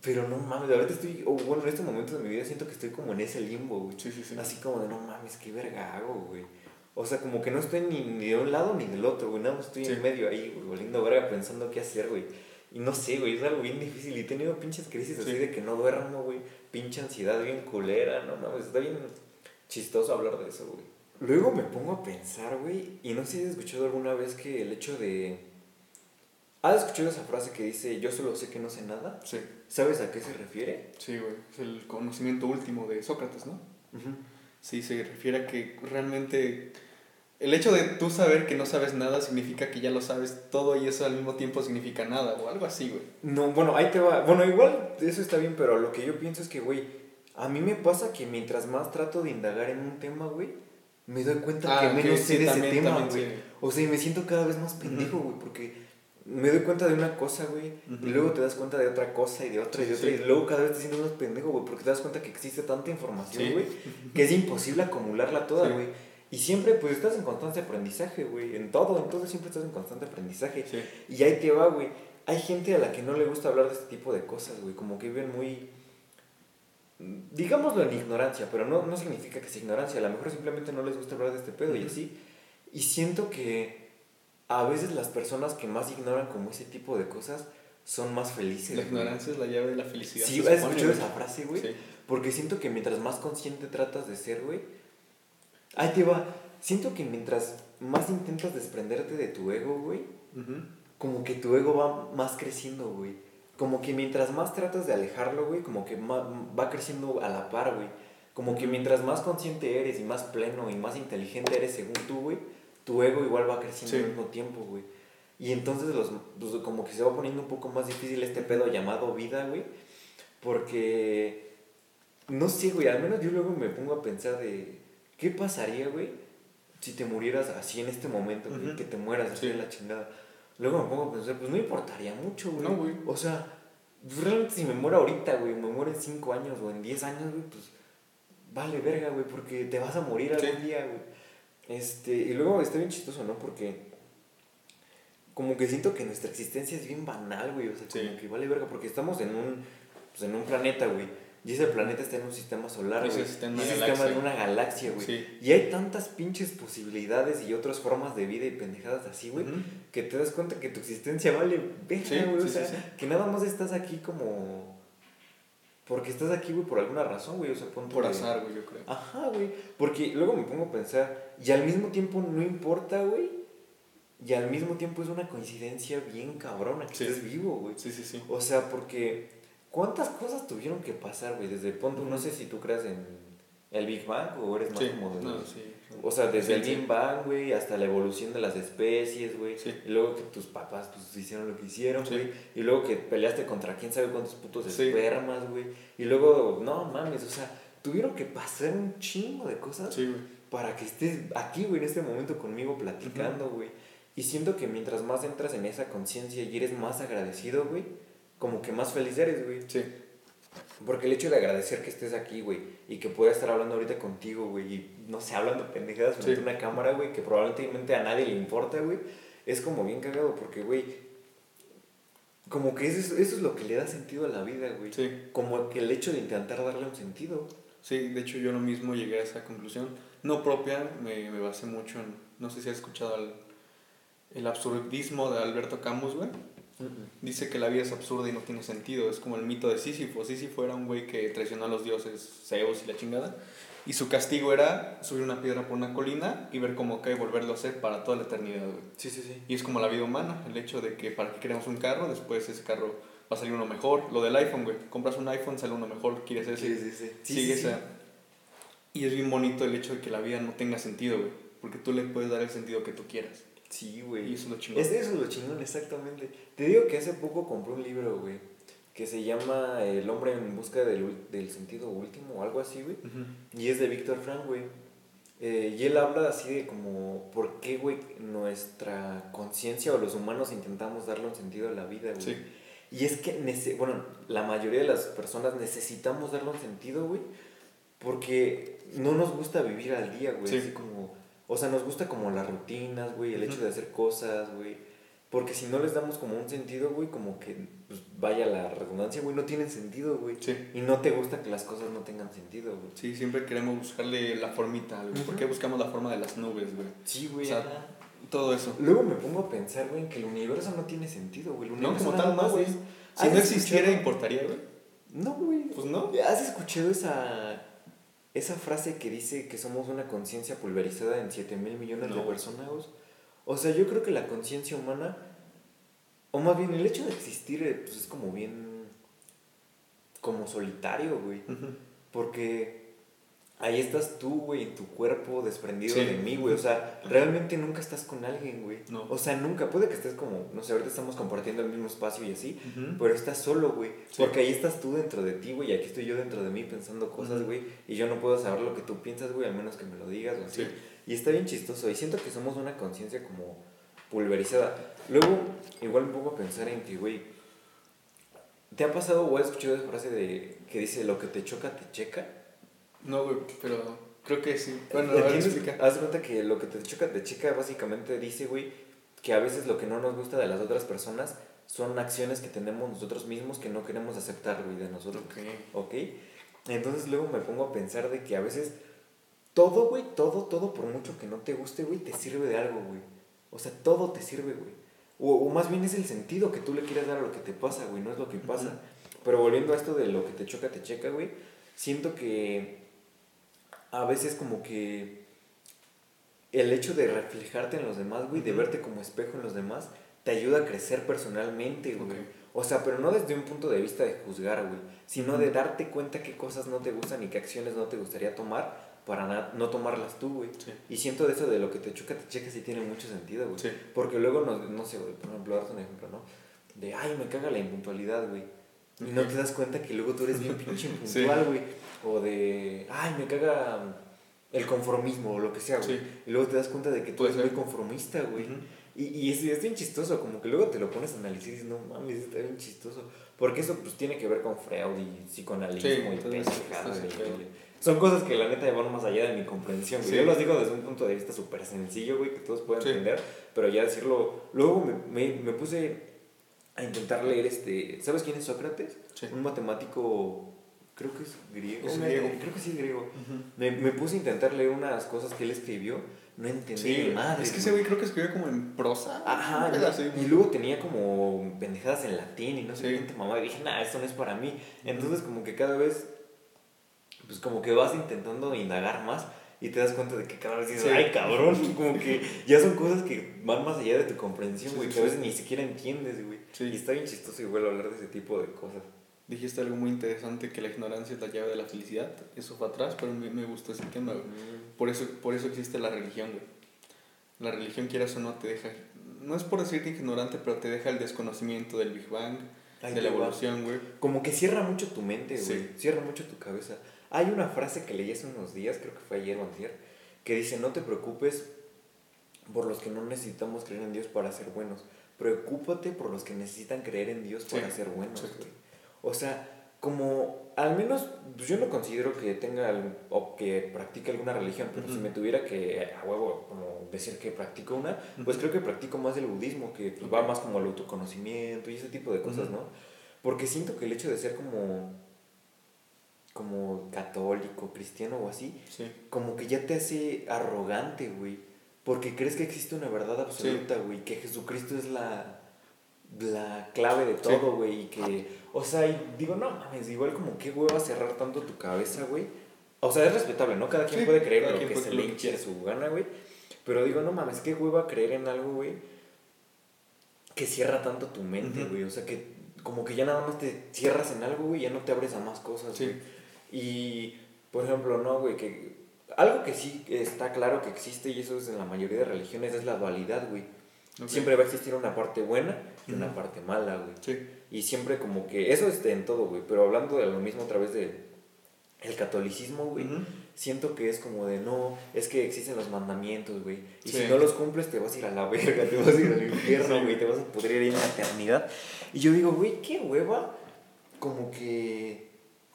B: Pero no mames, ahorita estoy, o bueno, en este momento de mi vida siento que estoy como en ese limbo, güey.
A: Sí, sí, sí.
B: Así como de, no mames, qué verga hago, güey. O sea, como que no estoy ni, ni de un lado ni del otro, güey. Nada más estoy
A: Sí.
B: en medio ahí, güey, volviendo verga pensando qué hacer, güey. Y no sé, güey, es algo bien difícil. Y he tenido pinches crisis así
A: Sí.
B: de que no duermo, güey. Pinche ansiedad bien culera, no mames. Está bien chistoso hablar de eso, güey. Luego me pongo a pensar, güey. Y no sé si has escuchado alguna vez que el hecho de. ¿Has escuchado esa frase que dice, yo solo sé que no sé nada?
A: Sí.
B: ¿Sabes a qué se refiere?
A: Sí, güey. Es el conocimiento último de Sócrates, ¿no? Sí, se refiere a que realmente el hecho de tú saber que no sabes nada significa que ya lo sabes todo y eso al mismo tiempo significa nada o algo así, güey.
B: No, bueno, ahí te va. Bueno, igual eso está bien, pero lo que yo pienso es que, güey, a mí me pasa que mientras más trato de indagar en un tema, güey, me doy cuenta que
A: Ah, ok,
B: menos sé de ese tema, güey.
A: sí.
B: O sea, y me siento cada vez más pendejo, güey, porque me doy cuenta de una cosa, güey,
A: Ujú.
B: y luego te das cuenta de otra cosa y de otra y de otra,
A: sí.
B: y luego cada vez te sientes más pendejo, güey, porque te das cuenta que existe tanta información,
A: Sí.
B: güey, que es imposible acumularla toda,
A: Sí.
B: güey. Y siempre, pues, estás en constante aprendizaje, güey. En todo, en todo siempre estás en constante aprendizaje. Y ahí te va, güey. Hay gente a la que no le gusta hablar de este tipo de cosas, güey. Como que viven muy... Digámoslo en ignorancia, pero no, no significa que sea ignorancia. A lo mejor simplemente no les gusta hablar de este pedo y así. Y siento que a veces las personas que más ignoran como ese tipo de cosas son más felices.
A: La
B: güey.
A: ignorancia es la llave de la felicidad.
B: Sí, ¿has escuchado
A: güey.
B: esa frase, güey?
A: Sí.
B: Porque siento que mientras más consciente tratas de ser, güey. Ahí te va. Siento que mientras más intentas desprenderte de tu ego, güey
A: Ujú.
B: como que tu ego va más creciendo, güey. Como que mientras más tratas de alejarlo, güey, como que va creciendo a la par, güey. Como que mientras más consciente eres y más pleno y más inteligente eres según tú, güey, tu ego igual va creciendo
A: Sí.
B: al mismo tiempo, güey. Y entonces los, pues, como que se va poniendo un poco más difícil este pedo llamado vida, güey. Porque, no sé, güey, al menos yo luego me pongo a pensar de, ¿qué pasaría, güey? Si te murieras así en este momento, güey,
A: Ujú.
B: que te mueras así
A: Sí.
B: de la chingada. Luego me pongo a pensar, pues no importaría mucho, güey.
A: No, güey.
B: O sea, realmente si me muero ahorita, güey, me muero en 5 años o en 10 años, güey, pues vale verga, güey, porque te vas a morir algún
A: Sí.
B: día, güey. Este, y luego está bien chistoso, ¿no? Porque como que siento que nuestra existencia es bien banal, güey, o sea,
A: Sí.
B: como que vale verga, porque estamos en un, pues, en un planeta, güey. Y ese planeta está en un sistema solar, güey.
A: está en
B: Y ese
A: galaxia.
B: sistema en una galaxia, güey.
A: Sí.
B: Y hay tantas pinches posibilidades y otras formas de vida y pendejadas así, güey, que te das cuenta que tu existencia vale verga,
A: Sí,
B: güey. o sea, que nada más estás aquí como. Porque estás aquí, güey, por alguna razón, güey. O sea, ponte
A: Por azar, güey, yo creo.
B: Ajá, güey. Porque luego me pongo a pensar, y al mismo tiempo no importa, güey. Y al mismo tiempo es una coincidencia bien cabrona que
A: Sí.
B: estés vivo, güey.
A: Sí, sí, sí.
B: O sea, porque ¿cuántas cosas tuvieron que pasar, güey? Desde punto, no sé si tú creas en el Big Bang o eres más
A: Sí.
B: como de...
A: No, sí.
B: O sea, desde el. Big Bang, güey, hasta la evolución de las especies, güey.
A: Sí.
B: Y luego que tus papás, pues, hicieron lo que hicieron, güey. Y luego que peleaste contra quién sabe cuántos putos espermas, güey. Y luego, no mames, o sea, tuvieron que pasar un chingo de cosas para que estés aquí, güey, en este momento conmigo platicando, güey. Y siento que mientras más entras en esa conciencia y eres más agradecido, güey, como que más feliz eres, güey.
A: Sí.
B: Porque el hecho de agradecer que estés aquí, güey, y que pueda estar hablando ahorita contigo, güey, y no sé, hablando pendejadas frente
A: Sí.
B: a una cámara, güey, que probablemente a nadie le importa, güey, es como bien cagado porque, güey, como que eso es, eso es lo que le da sentido a la vida, güey.
A: Sí.
B: Como que el hecho de intentar darle un sentido.
A: Sí, de hecho yo lo mismo llegué a esa conclusión. No propia, me, me basé mucho en, no sé si has escuchado el, el absurdismo de Alberto Camus, güey. Dice que la vida es absurda y no tiene sentido. Es como el mito de Sísifo. Sísifo era un güey que traicionó a los dioses Zeus y la chingada. Y su castigo era subir una piedra por una colina y ver cómo cae y volverlo a hacer para toda la eternidad, güey.
B: Sí, sí, sí.
A: Y es como la vida humana, el hecho de que para que queremos un carro, después ese carro va a salir uno mejor. Lo del iPhone, güey. Compras un iPhone, sale uno mejor, quieres ese.
B: Sí, sí, sí. Sí,
A: Sigue
B: sí, sí.
A: esa. Y es bien bonito el hecho de que la vida no tenga sentido, güey. Porque tú le puedes dar el sentido que tú quieras.
B: Sí,
A: Y
B: güey.
A: eso es lo chingón.
B: Es eso es lo chingón, exactamente. Te digo que hace poco compré un libro, güey, que se llama El hombre en busca del, del sentido último o algo así, güey. Y es de Víctor Frank, güey. Eh, y él habla así de como, ¿por qué, güey, nuestra conciencia o los humanos intentamos darle un sentido a la vida, güey?
A: Sí.
B: Y es que, nece- bueno, la mayoría de las personas necesitamos darle un sentido, güey, porque no nos gusta vivir al día, güey.
A: Sí.
B: Así como, o sea, nos gusta como las rutinas, güey, el hecho de hacer cosas, güey. Porque si no les damos como un sentido, güey, como que, pues, vaya la redundancia, güey, no tienen sentido, güey.
A: Sí.
B: Y no te gusta que las cosas no tengan sentido, güey.
A: Sí, siempre queremos buscarle la formita, güey. ¿Por qué buscamos la forma de las nubes, güey?
B: Sí, güey.
A: O sea,
B: ajá.
A: Todo eso.
B: Luego me pongo a pensar, güey, que el universo no tiene sentido, güey. El
A: No, como tal,
B: más
A: güey. Si
B: ¿Has
A: no existiera,
B: escuchado?
A: importaría, güey.
B: No, güey.
A: Pues no.
B: ¿Has escuchado esa, esa frase que dice que somos una conciencia pulverizada en 7 mil millones de personas? O sea, yo creo que la conciencia humana, o más bien el hecho de existir, eh, pues es como bien. como solitario, güey. Porque ahí estás tú, güey, tu cuerpo desprendido
A: Sí.
B: de mí, güey. O sea, realmente nunca estás con alguien, güey.
A: No.
B: O sea, nunca. Puede que estés como, no sé, ahorita estamos compartiendo el mismo espacio y así. Pero estás solo, güey.
A: Sí.
B: Porque ahí estás tú dentro de ti, güey. Y aquí estoy yo dentro de mí pensando cosas, güey. Y yo no puedo saber lo que tú piensas, güey, al menos que me lo digas o así.
A: Sí.
B: Y está bien chistoso. Y siento que somos una conciencia como pulverizada. Luego, igual me pongo a pensar en que, güey. ¿Te ha pasado o has escuchado esa frase de que dice lo que te choca, te checa?
A: No, güey, pero creo que sí. Bueno, a ver, explica.
B: Haz de cuenta que lo que te choca, te checa básicamente dice, güey, que a veces lo que no nos gusta de las otras personas son acciones que tenemos nosotros mismos que no queremos aceptar, güey, de nosotros.
A: Ok.
B: ¿Ok? Entonces luego me pongo a pensar de que a veces todo, güey, todo, todo, por mucho que no te guste, güey, te sirve de algo, güey. O sea, todo te sirve, güey. O, o más bien es el sentido que tú le quieras dar a lo que te pasa, güey, no es lo que pasa. Pero volviendo a esto de lo que te choca, te checa, güey, siento que a veces como que el hecho de reflejarte en los demás, güey, de verte como espejo en los demás, te ayuda a crecer personalmente, güey. O sea, pero no desde un punto de vista de juzgar, güey, sino de darte cuenta qué cosas no te gustan y qué acciones no te gustaría tomar para no tomarlas tú, güey.
A: Sí.
B: Y siento de eso de lo que te choca, te checa, sí tiene mucho sentido, güey.
A: Sí.
B: Porque luego, no, no sé, güey, por ejemplo, darte un ejemplo, ¿no? De, ay, me caga la impuntualidad, güey. Y no te das cuenta que luego tú eres bien pinche
A: Sí.
B: impuntual, güey. O de, ay, me caga el conformismo o lo que sea, güey.
A: Sí.
B: Y luego te das cuenta de que tú eres muy conformista, güey. Y, y es, es bien chistoso, como que luego te lo pones a analizar y dices, no mames, está bien chistoso. Porque eso pues tiene que ver con Freud y psicoanalismo
A: Sí,
B: y pendejadas,
A: pedo.
B: Son cosas que la neta van más allá de mi comprensión, güey.
A: Sí.
B: Yo los digo desde un punto de vista súper sencillo, güey, que todos pueden
A: Sí.
B: entender, pero ya decirlo... Luego me, me, me puse a intentar leer este... ¿Sabes quién es Sócrates?
A: Sí.
B: Un matemático, creo que es griego.
A: Es
B: me-
A: griego.
B: Creo que sí es griego. Me, me puse a intentar leer unas cosas que él escribió, no entendí
A: Sí,
B: madre.
A: es que ese güey creo que escribió como en prosa.
B: Ajá, y, y luego tenía como pendejadas en latín y no sé
A: Sí.
B: qué mamá. Y dije, nah, esto no es para mí. Entonces, como que cada vez, pues como que vas intentando indagar más y te das cuenta de que cada vez dices,
A: Sí.
B: ay, cabrón, como que ya son cosas que van más allá de tu comprensión, güey,
A: sí,
B: que a veces ni siquiera entiendes, güey. Y está bien chistoso igual hablar de ese tipo de cosas.
A: Dijiste algo muy interesante, que la ignorancia es la llave de la felicidad. Eso fue atrás, pero me, me gustó ese tema, güey. Por eso, por eso existe la religión, güey. La religión, quieras o no, te deja... No es por decirte ignorante, pero te deja el desconocimiento del Big Bang,
B: Ahí
A: de la evolución, güey.
B: Como que cierra mucho tu mente, güey.
A: Sí.
B: Cierra mucho tu cabeza. Hay una frase que leí hace unos días, creo que fue ayer o antier, que dice, no te preocupes por los que no necesitamos creer en Dios para ser buenos. Preocúpate por los que necesitan creer en Dios para
A: Sí,
B: ser buenos, güey. O sea, como, al menos, pues yo no considero que tenga o que practique alguna religión, pero si me tuviera que, a huevo, como decir que practico una, pues creo que practico más el budismo, que pues, va más como al autoconocimiento y ese tipo de cosas. ¿no? Porque siento que el hecho de ser como, como católico, cristiano o así,
A: Sí.
B: como que ya te hace arrogante, güey. Porque crees que existe una verdad absoluta, güey. Que Jesucristo es la, la clave de todo, güey, y que, o sea, y digo, no mames, igual como qué hueva cerrar tanto tu cabeza, güey. O sea, es respetable, ¿no? Cada quien puede creer lo que se le hinche su gana, güey. Pero digo, no mames, qué hueva creer en algo, güey, que cierra tanto tu mente, güey. O sea, que como que ya nada más te cierras en algo, güey, ya no te abres a más cosas,
A: Sí.
B: Y, por ejemplo, no, güey, que algo que sí está claro que existe, y eso es en la mayoría de religiones, es la dualidad, güey. Siempre va a existir una parte buena y una parte mala, güey.
A: Sí.
B: Y siempre como que, eso es en todo, güey, pero hablando de lo mismo a través de el catolicismo, güey,
A: Ujú.
B: siento que es como de, no, es que existen los mandamientos, güey, y
A: Sí.
B: si no los cumples te vas a ir a la verga, te vas a ir al infierno,
A: Sí,
B: güey, te vas a pudrir en la eternidad. Y yo digo, güey, qué hueva, como que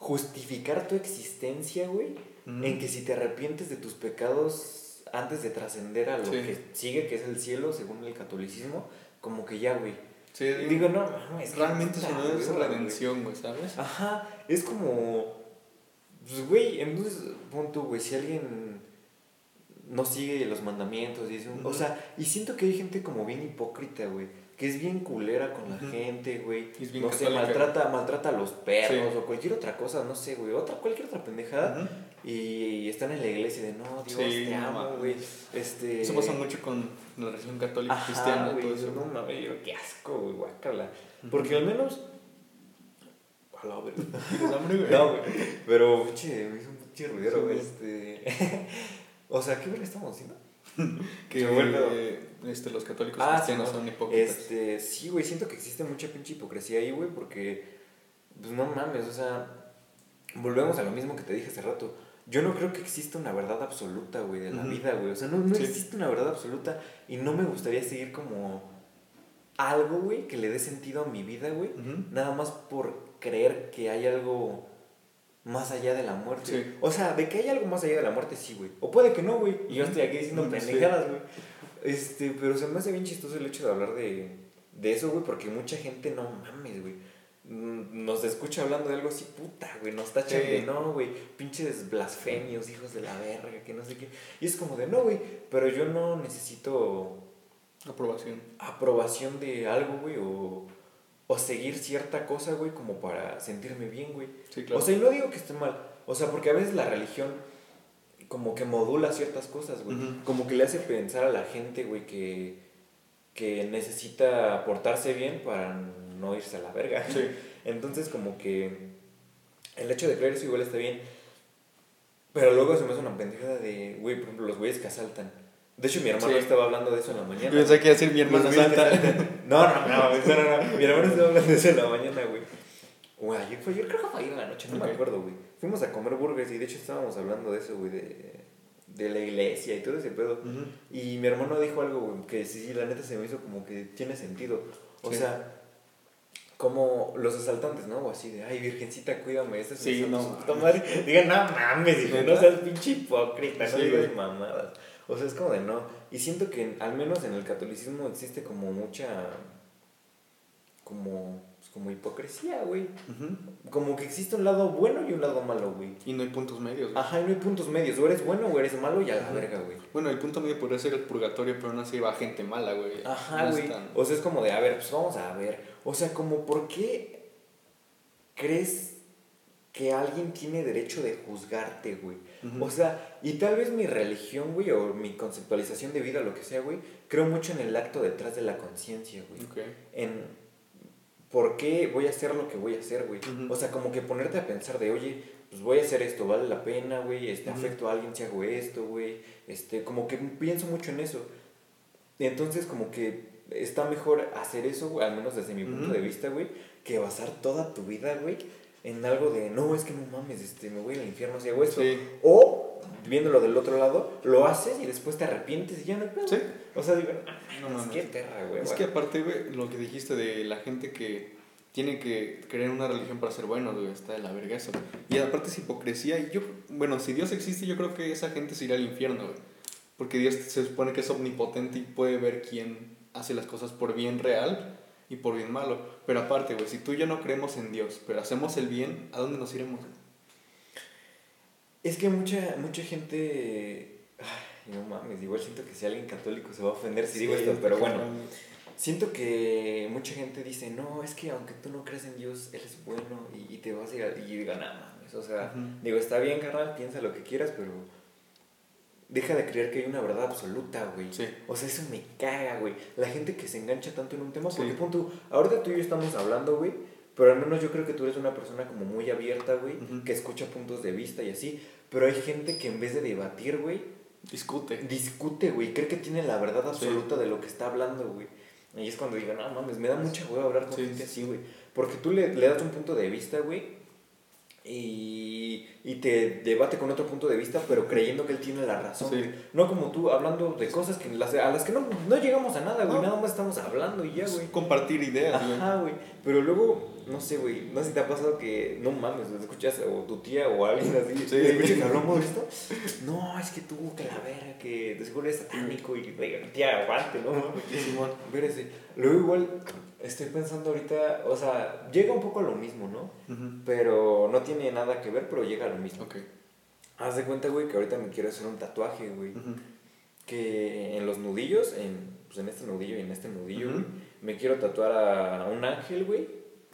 B: justificar tu existencia, güey, en que si te arrepientes de tus pecados antes de trascender a lo
A: Sí.
B: que sigue, que es el cielo, según el catolicismo, como que ya, güey.
A: Sí,
B: Y digo, no, mames, qué
A: realmente eso no es redención, güey, ¿sabes?
B: Ajá, es como. Pues, güey, entonces, pon tú, güey, si alguien no sigue los mandamientos es un- O sea, y siento que hay gente como bien hipócrita, güey, que es bien culera con la
A: Ujú.
B: gente, güey.
A: Y bien
B: No sé, maltrata, maltrata a los perros
A: Sí.
B: o cualquier otra cosa, no sé, güey, otra, cualquier otra pendejada.
A: Ujú.
B: Y están en la iglesia de, no, Dios,
A: Sí,
B: te amo, güey. Este...
A: Eso pasa mucho con la religión católica
B: Ajá,
A: cristiana,
B: güey,
A: todo eso.
B: no mames, yo, qué asco, güey, guácala.
A: Ujú.
B: Porque al menos... A la verga.
A: ¿Tienes hambre, güey?
B: No, güey. Pero, pinche, me hizo un pinche ruidero,
A: Sí.
B: Este. o sea, ¿qué verga estamos haciendo?
A: Que eh, este, los católicos
B: Ah,
A: cristianos
B: sí, no.
A: son hipócritas.
B: Este, sí, güey, siento que existe mucha pinche hipocresía ahí, güey, porque. Pues no mames, o sea. Volvemos a lo mismo que te dije hace rato. Yo no creo que exista una verdad absoluta, güey, de la vida, güey. O sea, no, no
A: Sí.
B: existe una verdad absoluta y no me gustaría seguir como algo, güey, que le dé sentido a mi vida, güey. Nada más por creer que hay algo más allá de la muerte.
A: Sí.
B: O sea, de que hay algo más allá de la muerte, sí, güey. O puede que no, güey. Y yo estoy aquí diciendo
A: sí.
B: pendejadas, güey. Este, pero se me hace bien chistoso el hecho de hablar de, de eso, güey, porque mucha gente, no mames, güey. mm, Nos escucha hablando de algo así, puta, güey. Nos tachan
A: Sí.
B: de no, güey. Pinches blasfemios, hijos de la verga, que no sé qué. Y es como de no, güey. Pero yo no necesito
A: Aprobación.
B: aprobación de algo, güey, o, o seguir cierta cosa, güey, como para sentirme bien, güey.
A: Sí, claro.
B: O sea, y no digo que esté mal, o sea, porque a veces la religión como que modula ciertas cosas, güey. Como que le hace pensar a la gente, güey, que, que necesita portarse bien para no irse a la verga.
A: Sí.
B: Entonces, como que el hecho de creer eso igual está bien. Pero luego se me hace una pendejada de, güey, por ejemplo, los güeyes que asaltan. De hecho, mi hermano
A: Sí.
B: estaba hablando de eso en la mañana.
A: Yo pensé que iba a decir mi hermana santa.
B: No, no, no, no, no, no. Mi hermano estaba hablando de eso en la mañana, güey. Güey, ayer fue, ayer creo que fue ayer en la noche, no me acuerdo, güey. Fuimos a comer burgers y de hecho estábamos hablando de eso, güey, de, de la iglesia y todo ese pedo.
A: Ujú.
B: Y mi hermano dijo algo, güey, que sí, sí, la neta se me hizo como que tiene sentido. O
A: Sí.
B: sea, como los asaltantes, ¿no? O así de, ay, virgencita, cuídame, esta es
A: Sí, no.
B: Digan, no mames, hijo, no seas pinche hipócrita, no digas mamadas. O sea, es como de no. Y siento que al menos en el catolicismo existe como mucha. como. pues, como hipocresía, güey.
A: Ujú.
B: Como que existe un lado bueno y un lado malo, güey.
A: Y no hay puntos medios. güey.
B: Ajá, y no hay puntos medios. O eres bueno o eres malo y a la verga, güey.
A: Bueno, el punto medio podría ser el purgatorio, pero aún así va gente mala, güey.
B: Ajá,
A: No
B: güey.
A: tan-
B: O sea, es como de, a ver, pues vamos a ver. O sea, como, ¿por qué crees que alguien tiene derecho de juzgarte, güey? O sea, y tal vez mi religión, güey, o mi conceptualización de vida, lo que sea, güey, creo mucho en el acto detrás de la conciencia, güey.
A: Ok.
B: En por qué voy a hacer lo que voy a hacer, güey. O sea, como que ponerte a pensar de, oye, pues voy a hacer esto, vale la pena, güey, este, afecto a alguien si hago esto, güey. Este, como que pienso mucho en eso. Entonces, como que está mejor hacer eso, güey, al menos desde mi punto de vista, güey, que basar toda tu vida, güey, en algo de, no, es que no mames, este, me voy al infierno si hago esto.
A: Sí.
B: O, viéndolo del otro lado, lo haces y después te arrepientes y ya no hay pedo.
A: Sí.
B: O sea, digo,
A: No,
B: no,
A: no, no.
B: qué perra, güey.
A: Es
B: güey.
A: que aparte, güey, lo que dijiste de la gente que tiene que creer en una religión para ser bueno, güey, está de la verga eso. Y aparte es hipocresía. Y yo, bueno, si Dios existe, yo creo que esa gente se irá al infierno, güey. Porque Dios se supone que es omnipotente y puede ver quién hace las cosas por bien real y por bien malo. Pero aparte, güey, si tú y yo no creemos en Dios, pero hacemos el bien, ¿a dónde nos iremos?
B: Es que mucha, mucha gente. Ay, no mames, igual siento que si alguien católico se va a ofender si digo
A: Sí,
B: esto, pero bueno. siento que mucha gente dice, no, es que aunque tú no creas en Dios, Él es bueno y, y te vas a ir y diga, nada mames. O sea,
A: Ujú.
B: digo, está bien, carnal, piensa lo que quieras, pero deja de creer que hay una verdad absoluta, güey.
A: Sí.
B: O sea, eso me caga, güey. La gente que se engancha tanto en un tema,
A: Sí.
B: porque pon tú, ahorita tú y yo estamos hablando, güey, pero al menos yo creo que tú eres una persona como muy abierta, güey,
A: Ujú.
B: que escucha puntos de vista y así, pero hay gente que en vez de debatir, güey,
A: Discute.
B: discute, güey, cree que tiene la verdad
A: Sí.
B: absoluta de lo que está hablando, güey. Y es cuando digo, no mames, me da mucha hueva hablar con gente
A: sí,
B: así, güey. Porque tú le, le das un punto de vista, güey, y, y te debate con otro punto de vista, pero creyendo que él tiene la razón,
A: Sí.
B: No como tú hablando de cosas que las, a las que no, no llegamos a nada, güey.
A: No.
B: Nada más estamos hablando y ya,
A: Es
B: güey.
A: compartir ideas.
B: Ajá, güey. Pero luego, no sé, güey. No sé si te ha pasado que, no mames, lo escuchas o tu tía o alguien así.
A: Sí.
B: escucha que hablamos de esto. No, es que tú, que la verga, que de seguro eres satánico y, oiga, tía, aguante, ¿no?
A: Simón.
B: Espérese. Luego, igual, estoy pensando ahorita, o sea, llega un poco a lo mismo, ¿no?
A: Ujú.
B: Pero no tiene nada que ver, pero llega a lo mismo.
A: Ok.
B: Haz de cuenta, güey, que ahorita me quiero hacer un tatuaje, güey
A: Ujú.
B: que en los nudillos, en, pues en este nudillo y en este nudillo,
A: Ujú.
B: güey, me quiero tatuar a un ángel, güey,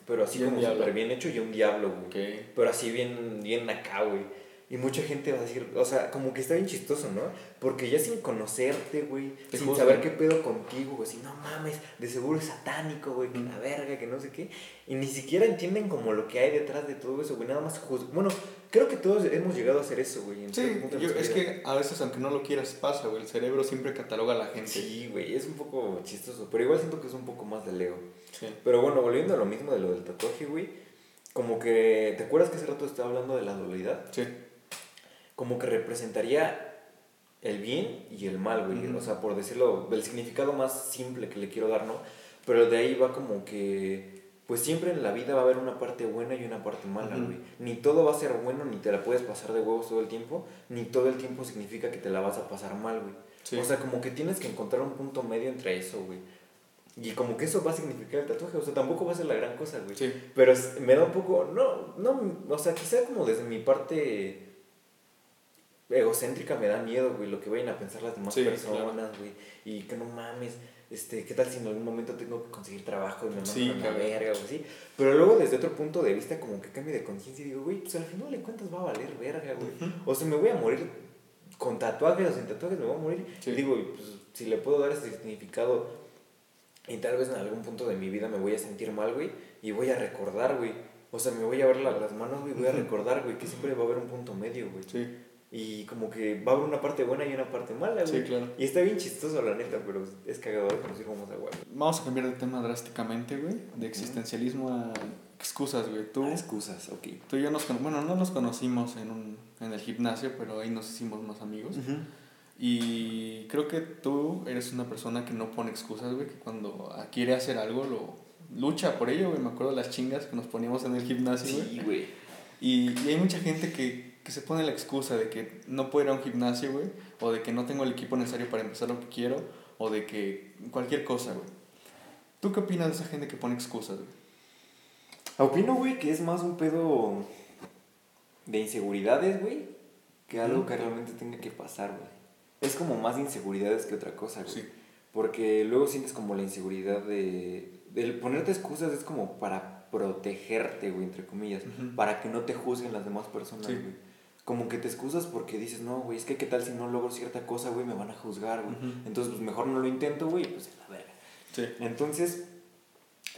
B: pero así como súper bien hecho y un diablo, güey. Pero así bien, bien acá, güey. Y mucha gente va a decir, o sea, como que está bien chistoso, ¿no? Porque ya sin conocerte, güey, sin saber qué pedo contigo, güey, así, no mames, de seguro es satánico, güey, que
A: Mm.
B: la verga, que no sé qué. Y ni siquiera entienden como lo que hay detrás de todo eso, güey, nada más juzgan. Bueno, creo que todos hemos llegado a hacer eso, güey. en
A: Sí, yo- es que a veces, aunque no lo quieras, pasa, güey. El cerebro siempre cataloga a la gente.
B: Sí, güey, es un poco chistoso, pero igual siento que es un poco más de Leo.
A: Sí.
B: Pero bueno, volviendo a lo mismo de lo del tatuaje, güey, como que, ¿te acuerdas que hace rato estaba hablando de la dualidad?
A: Sí.
B: Como que representaría el bien y el mal, güey, o sea, por decirlo, del significado más simple que le quiero dar, ¿no? Pero de ahí va como que, pues siempre en la vida va a haber una parte buena y una parte mala, güey. Ni todo va a ser bueno, ni te la puedes pasar de huevos todo el tiempo, ni todo el tiempo significa que te la vas a pasar mal, güey.
A: Sí.
B: O sea, como que tienes que encontrar un punto medio entre eso, güey. Y como que eso va a significar el tatuaje, o sea, tampoco va a ser la gran cosa, güey.
A: Sí.
B: Pero me da un poco, no, no, o sea, quizá como desde mi parte egocéntrica me da miedo, güey, lo que vayan a pensar las demás
A: Sí,
B: personas, güey. Y que no mames, este, ¿qué tal si en algún momento tengo que conseguir trabajo y me mandan
A: Sí,
B: a verga o así? Pero luego desde otro punto de vista como que cambio de conciencia y digo, güey, pues al final de cuentas va a valer verga, güey. O sea, me voy a morir con tatuajes o sin tatuajes, me voy a morir.
A: Sí.
B: Y digo, pues si le puedo dar ese significado y tal vez en algún punto de mi vida me voy a sentir mal, güey, y voy a recordar, güey. O sea, me voy a ver la- las manos, güey, voy a recordar, güey, que siempre va a haber un punto medio, güey.
A: Sí.
B: Y como que va a haber una parte buena y una parte mala, güey.
A: Sí, claro.
B: Y está bien chistoso, la neta, pero es cagador que nos íbamos a huevo.
A: Vamos a cambiar de tema drásticamente, güey. De existencialismo a excusas, güey. Tú,
B: Ah, excusas, ok.
A: tú y yo nos... Bueno, no nos conocimos en, un, en el gimnasio, pero ahí nos hicimos más amigos. Y creo que tú eres una persona que no pone excusas, güey, que cuando quiere hacer algo lo lucha por ello, güey. Me acuerdo de las chingas que nos poníamos en el gimnasio, güey.
B: Sí, güey.
A: Y, y hay mucha gente que, que se pone la excusa de que no puedo ir a un gimnasio, güey, o de que no tengo el equipo necesario para empezar lo que quiero, o de que cualquier cosa, güey. ¿Tú qué opinas de esa gente que pone excusas, güey?
B: Opino, güey, que es más un pedo de inseguridades, güey, que algo que realmente tenga que pasar, güey. Es como más inseguridades que otra cosa, güey.
A: Sí.
B: Porque luego sientes como la inseguridad de... El ponerte excusas es como para protegerte, güey, entre comillas. Para que no te juzguen las demás personas,
A: Sí.
B: güey. Como que te excusas porque dices, no, güey, es que qué tal si no logro cierta cosa, güey, me van a juzgar, güey. Entonces, pues mejor no lo intento, güey, pues a la verga.
A: Sí.
B: Entonces,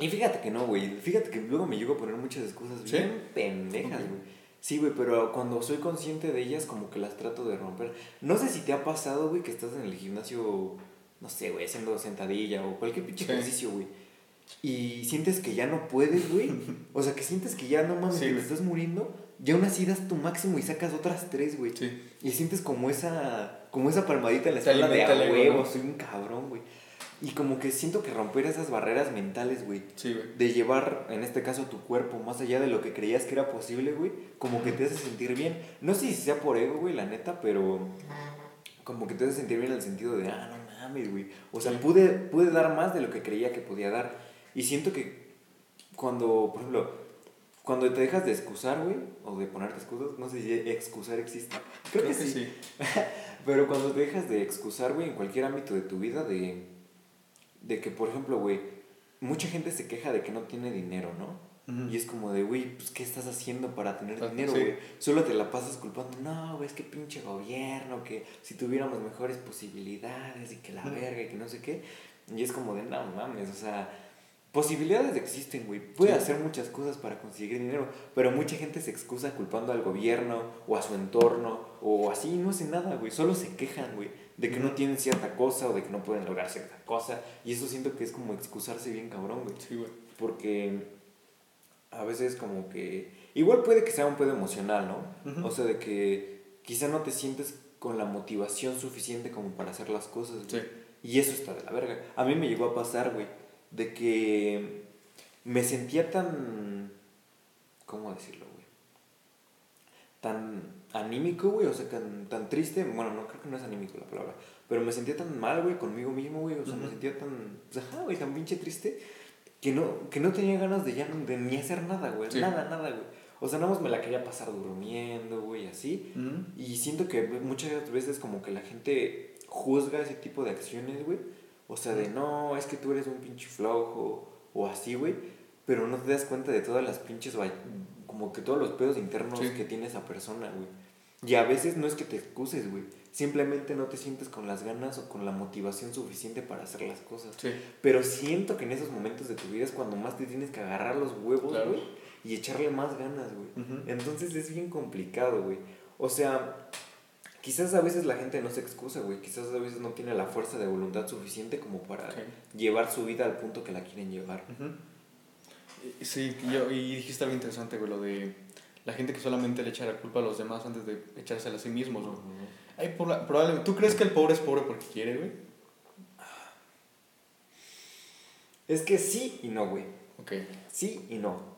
B: y fíjate que no, güey. Fíjate que luego me llego a poner muchas excusas
A: ¿Sí?
B: bien pendejas, güey. Sí, güey, pero cuando soy consciente de ellas, como que las trato de romper. No sé si te ha pasado, güey, que estás en el gimnasio, no sé, güey, haciendo sentadilla o cualquier pinche
A: Sí.
B: ejercicio, güey. Y sientes que ya no puedes, güey. O sea, que sientes que ya no mames,
A: Sí,
B: que te estás muriendo. Y aún así das tu máximo y sacas otras tres, güey.
A: Sí.
B: Y sientes como esa, como esa palmadita en la espalda de
A: alimenta
B: a
A: el ego,
B: huevo,
A: ¿no?
B: soy un cabrón, güey. Y como que siento que romper esas barreras mentales, güey.
A: Sí, güey.
B: De llevar, en este caso, tu cuerpo más allá de lo que creías que era posible, güey. Como que te hace sentir bien. No sé si sea por ego, güey, la neta, pero como que te hace sentir bien en el sentido de, ah, no mames, güey. O sea,
A: Sí.
B: pude, pude dar más de lo que creía que podía dar. Y siento que cuando, por ejemplo, cuando te dejas de excusar, güey, o de ponerte excusas, no sé si excusar existe. Creo, que, sí. Pero cuando te dejas de excusar, güey, en cualquier ámbito de tu vida, de, de que, por ejemplo, güey, mucha gente se queja de que no tiene dinero, ¿no? Y es como de, güey, pues, ¿qué estás haciendo para tener
A: Ah,
B: dinero,
A: sí.
B: güey? Solo te la pasas culpando, no, güey, es que pinche gobierno, que si tuviéramos mejores posibilidades y que la
A: Ujú.
B: verga y que no sé qué. Y es como de, no mames, o sea, posibilidades existen, güey. Puede
A: Sí.
B: hacer muchas cosas para conseguir dinero, pero mucha gente se excusa culpando al gobierno o a su entorno o así, no hace nada, güey. Solo se quejan, güey, de que no tienen cierta cosa o de que no pueden lograr cierta cosa. Y eso siento que es como excusarse bien cabrón, güey.
A: Sí, güey.
B: Porque a veces como que... Igual puede que sea un pedo emocional, ¿no?
A: Ujú.
B: O sea, de que quizá no te sientes con la motivación suficiente como para hacer las cosas. güey.
A: Sí.
B: Y eso está de la verga. A mí me llegó a pasar, güey, de que me sentía tan... ¿Cómo decirlo, güey? Tan anímico, güey, o sea, tan, tan triste. Bueno, no creo que no es anímico la palabra. Pero me sentía tan mal, güey, conmigo mismo, güey. O sea, me sentía tan... Pues, ajá, güey, tan pinche triste. Que no, que no tenía ganas de ya de ni hacer nada, güey.
A: Sí.
B: Nada, nada, güey. O sea, nada más me la quería pasar durmiendo, güey, así. Y siento que muchas veces como que la gente juzga ese tipo de acciones, güey. O sea, de no, es que tú eres un pinche flojo o así, güey. Pero no te das cuenta de todas las pinches, como que todos los pedos internos
A: Sí.
B: que tiene esa persona, güey. Y a veces no es que te excuses, güey. Simplemente no te sientes con las ganas o con la motivación suficiente para hacer las cosas.
A: Sí.
B: Pero siento que en esos momentos de tu vida es cuando más te tienes que agarrar los huevos,
A: Claro.
B: güey. Y echarle más ganas, güey. Entonces es bien complicado, güey. O sea, quizás a veces la gente no se excusa, güey. Quizás a veces no tiene la fuerza de voluntad suficiente como para llevar su vida al punto que la quieren llevar.
A: Sí, y, yo, y dijiste algo interesante, güey, lo de la gente que solamente le echa la culpa a los demás antes de echársela a sí mismos, güey. Ay, por la- probablemente, ¿Tú crees que el pobre es pobre porque quiere, güey?
B: Es que sí y no, güey.
A: Ok.
B: Sí y no.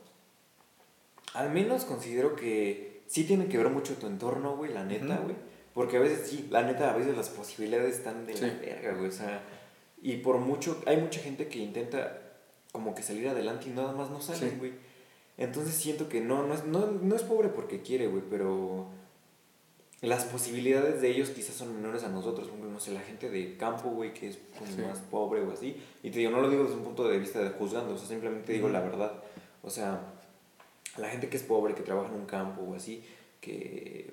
B: Al menos considero que sí tiene que ver mucho tu entorno, güey, la neta, güey. Porque a veces sí, la neta, a veces las posibilidades están de la verga, güey. O sea, y por mucho, hay mucha gente que intenta como que salir adelante y nada más no salen,
A: Sí.
B: güey. Entonces siento que no, no es, no, no es pobre porque quiere, güey, pero las posibilidades de ellos quizás son menores a nosotros. Por ejemplo, no sé, la gente de campo, güey, que es como
A: Sí.
B: más pobre o así. Y te digo, no lo digo desde un punto de vista de juzgando, o sea, simplemente digo la verdad. O sea, la gente que es pobre, que trabaja en un campo o así, que,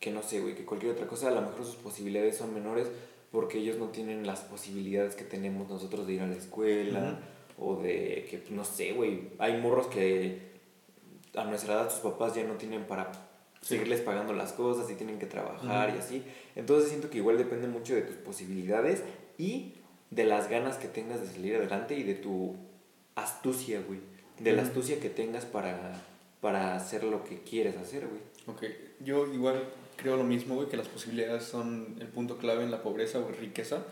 B: que no sé, güey, que cualquier otra cosa, a lo mejor sus posibilidades son menores porque ellos no tienen las posibilidades que tenemos nosotros de ir a la escuela o de que, pues, no sé, güey, hay morros que a nuestra edad sus papás ya no tienen para
A: Sí.
B: seguirles pagando las cosas y tienen que trabajar y así. Entonces siento que igual depende mucho de tus posibilidades y de las ganas que tengas de salir adelante y de tu astucia, güey. De la astucia que tengas para, para hacer lo que quieres hacer, güey.
A: Ok. Yo igual creo lo mismo, güey, que las posibilidades son el punto clave en la pobreza o riqueza.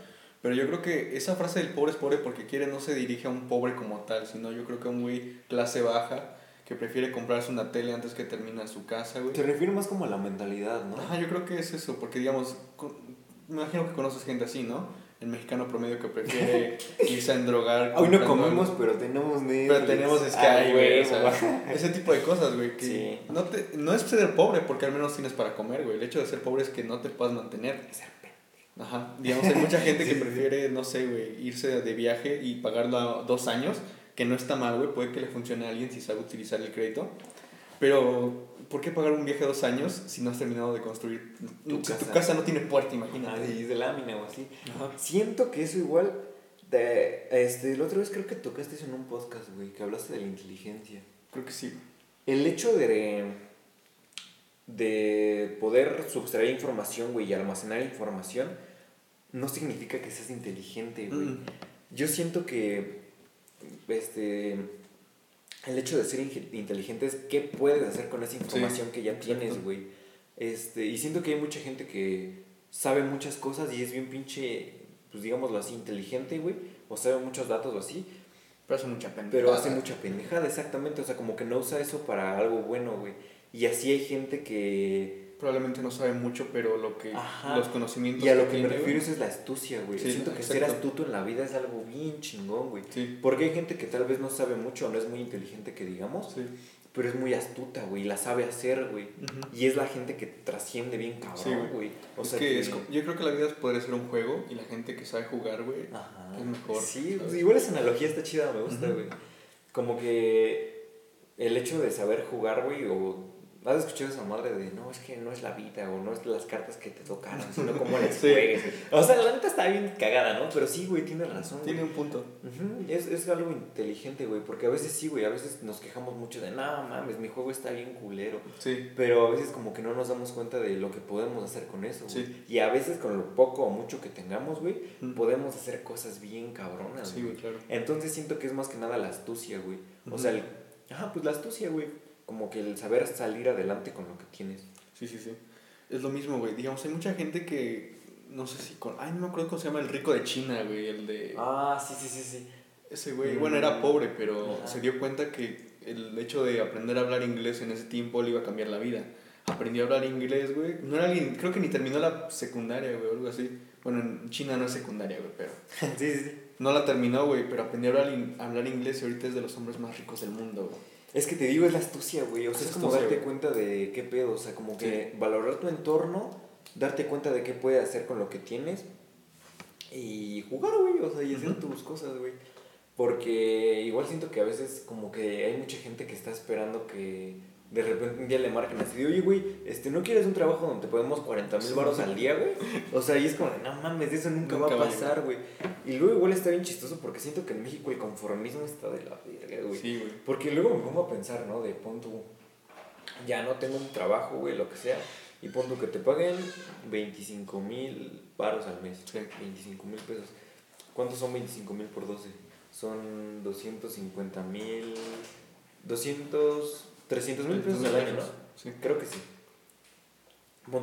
A: Pero yo creo que esa frase del pobre es pobre porque quiere no se dirige a un pobre como tal, sino yo creo que a un güey clase baja que prefiere comprarse una tele antes que termina su casa, güey.
B: Te refiero más como a la mentalidad, ¿no?
A: Ajá, yo creo que es eso, porque digamos, con- me imagino que conoces gente así, ¿no? El mexicano promedio que prefiere irse a endrogar.
B: Hoy no comemos,
A: algo.
B: pero tenemos Netflix.
A: Pero tenemos Sky, güey. ese tipo de cosas, güey. Que
B: Sí.
A: no, te, no es ser pobre, porque al menos tienes para comer, güey. El hecho de ser pobre es que no te puedas mantener. Ajá. Digamos, hay mucha gente que
B: Sí, sí.
A: prefiere, no sé, güey, irse de viaje y pagarlo a dos años, que no está mal, güey. Puede que le funcione a alguien si sabe utilizar el crédito. Pero, ¿por qué pagar un viaje de dos años si no has terminado de construir?
B: Tu
A: si tu
B: casa.
A: casa no tiene puerta,
B: Ah,
A: imagínate.
B: y de lámina o así.
A: Ajá.
B: Siento que eso igual. De, este, la otra vez creo que tocaste eso en un podcast, güey, que hablaste de la inteligencia.
A: Creo que sí.
B: El hecho de, de poder subtraer información, güey, y almacenar información, no significa que seas inteligente, güey.
A: Mm.
B: Yo siento que este, el hecho de ser inteligente es qué puedes hacer con esa información que ya tienes, güey. Este, y siento que hay mucha gente que sabe muchas cosas y es bien pinche, pues digámoslo así, inteligente, güey, o sabe muchos datos o así,
A: Pero hace mucha pena.
B: pero hace mucha pendejada, exactamente, o sea, como que no usa eso para algo bueno, güey. Y así hay gente que...
A: Probablemente no sabe mucho, pero lo que.
B: Ajá.
A: Los conocimientos.
B: Y a lo que me refiero es la astucia, güey.
A: Sí,
B: Siento que ser astuto en la vida es algo bien chingón, güey.
A: Sí.
B: Porque hay gente que tal vez no sabe mucho o no es muy inteligente que digamos,
A: Sí.
B: pero es muy astuta, güey, la sabe hacer, güey. Y es la gente que trasciende bien
A: Sí,
B: cabrón,
A: güey.
B: güey. O
A: es
B: sea,
A: que es co- yo creo que la vida podría ser un juego y la gente que sabe jugar, güey,
B: Ajá.
A: es mejor.
B: Sí,
A: ¿sabes?
B: pues, igual esa analogía está chida, me gusta, güey. Como que el hecho de saber jugar, güey, o... ¿Has escuchado esa madre de no, es que no es la vida o no es las cartas que te tocaron, sino cómo las
A: Sí.
B: juegues? O sea, la neta está bien cagada, ¿no? Pero sí, güey, tienes razón.
A: Tiene
B: güey.
A: un punto.
B: Es, es algo inteligente, güey, porque a veces sí, güey, a veces nos quejamos mucho de, no mames, mi juego está bien culero.
A: Sí.
B: Pero a veces como que no nos damos cuenta de lo que podemos hacer con eso, güey.
A: Sí.
B: Y a veces con lo poco o mucho que tengamos, güey, podemos hacer cosas bien cabronas,
A: Sí, güey, claro.
B: Entonces siento que es más que nada la astucia, güey. O sea, el, ajá, pues la astucia, güey. Como que el saber salir adelante con lo que tienes.
A: Sí, sí, sí. Es lo mismo, güey. Digamos, hay mucha gente que, no sé si con... Ay, no me acuerdo cómo se llama el rico de China, güey. El de...
B: Ah, sí, sí, sí, sí.
A: Ese güey,
B: Mm.
A: bueno, era pobre, pero
B: Ajá.
A: se dio cuenta que el hecho de aprender a hablar inglés en ese tiempo le iba a cambiar la vida. Aprendió a hablar inglés, güey. No era alguien, creo que ni terminó la secundaria, güey, o algo así. Bueno, en China no es secundaria, güey, pero
B: sí, sí, sí.
A: no la terminó, güey, pero aprendió a hablar, in- a hablar inglés y ahorita es de los hombres más ricos del mundo, güey.
B: Es que te digo, es la astucia, güey. O sea,
A: Es
B: es como darte
A: güey.
B: cuenta de qué pedo. O sea, como que valorar tu entorno, darte cuenta de qué puedes hacer con lo que tienes y jugar, güey. O sea, y hacer tus cosas, güey. Porque igual siento que a veces como que hay mucha gente que está esperando que de repente un día le marquen así de, oye, güey, este, ¿no quieres un trabajo donde te podemos 40 mil baros al día, güey? O sea, y es como, de, no mames, eso nunca,
A: Nunca
B: va a pasar, güey. Y luego igual está bien chistoso porque siento que en México el conformismo está de la verga, güey.
A: Sí, güey.
B: Porque luego me pongo a pensar, ¿no? De pon tú, ya no tengo un trabajo, güey, lo que sea, y pon que te paguen 25 mil baros al mes.
A: Sí.
B: 25 mil pesos. ¿Cuántos son 25 mil por 12? Son 250 mil, 200, 300 mil pesos al año, ¿no?
A: Sí.
B: Creo que sí.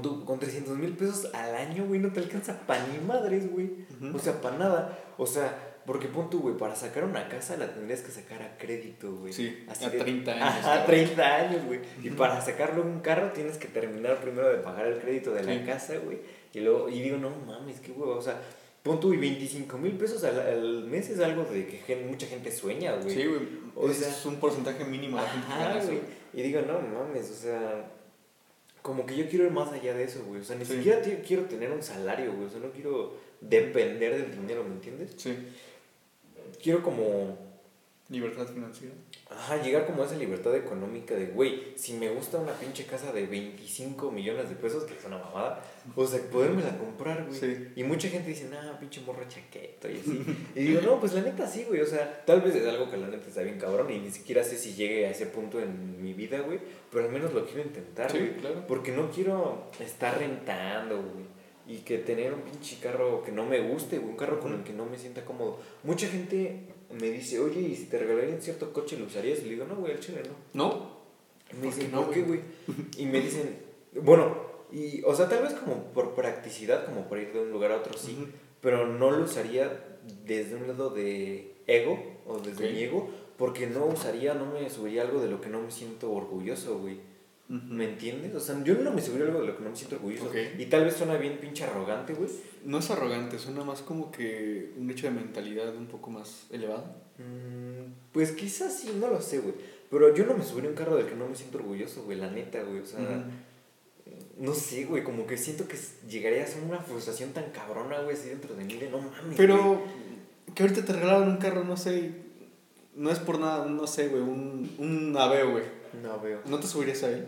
B: Tú, con 300 mil pesos al año, güey, no te alcanza pa' ni madres, güey. O sea, para nada. O sea, porque pon tú, güey, para sacar una casa la tendrías que sacar a crédito, güey.
A: Sí,
B: Así
A: a
B: de-
A: 30 años. Cabrón.
B: 30 años, güey. Y
A: Ujú.
B: para sacarlo un carro tienes que terminar primero de pagar el crédito de la
A: Sí.
B: casa, güey. Y luego, y digo, no mames, qué huevo. O sea, pon y 25 mil pesos al, al mes es algo de que mucha gente sueña, güey.
A: Sí, güey.
B: O
A: es
B: sea-
A: un porcentaje mínimo gente
B: Ajá,
A: eso,
B: güey. Y digo, no mames, o sea, como que yo quiero ir más allá de eso, güey. O sea, ni
A: Sí.
B: siquiera quiero tener un salario, güey. O sea, no quiero depender del dinero, ¿me entiendes?
A: Sí.
B: Quiero como,
A: Libertad financiera.
B: Ajá, llegar como a esa libertad económica de, güey, si me gusta una pinche casa de 25 millones de pesos, que es una mamada, o sea, podérmela comprar, güey.
A: Sí.
B: Y mucha gente dice, nah, pinche morro chaqueto y así. y digo, no, pues la neta sí, güey. O sea, tal vez es algo que la neta está bien cabrón y ni siquiera sé si llegue a ese punto en mi vida, güey. Pero al menos lo quiero intentar,
A: Sí,
B: güey.
A: claro.
B: Porque no quiero estar rentando, güey. Y que tener un pinche carro que no me guste, güey. Un carro con el que no me sienta cómodo. Mucha gente me dice, oye, ¿y si te regalarían cierto coche lo usarías? Y le digo, no, güey, al chile no.
A: ¿No?
B: Y me
A: ¿Por
B: dicen,
A: no,
B: ¿por qué, güey? Y me dicen, bueno, y, o sea, tal vez como por practicidad, como por ir de un lugar a otro, sí. Pero no lo usaría desde un lado de ego o desde mi ego, porque no usaría, no me subiría algo de lo que no me siento orgulloso, güey. ¿Me entiendes? O sea, yo no me subiría algo de lo que no me siento orgulloso. Y tal vez suena bien pinche arrogante, güey.
A: No es arrogante, suena más como que un hecho de mentalidad un poco más elevado.
B: Mm, pues quizás sí, no lo sé, güey. Pero yo no me subiría a un carro del que no me siento orgulloso, güey, la neta, güey. O sea, no sé, güey, como que siento que llegaría a ser una frustración tan cabrona, güey, así dentro de mí, de no mames. güey.
A: Pero que ahorita te regalaron un carro, no sé, no es por nada, no sé, güey, un, un Aveo, güey.
B: No veo.
A: ¿No te subirías a él?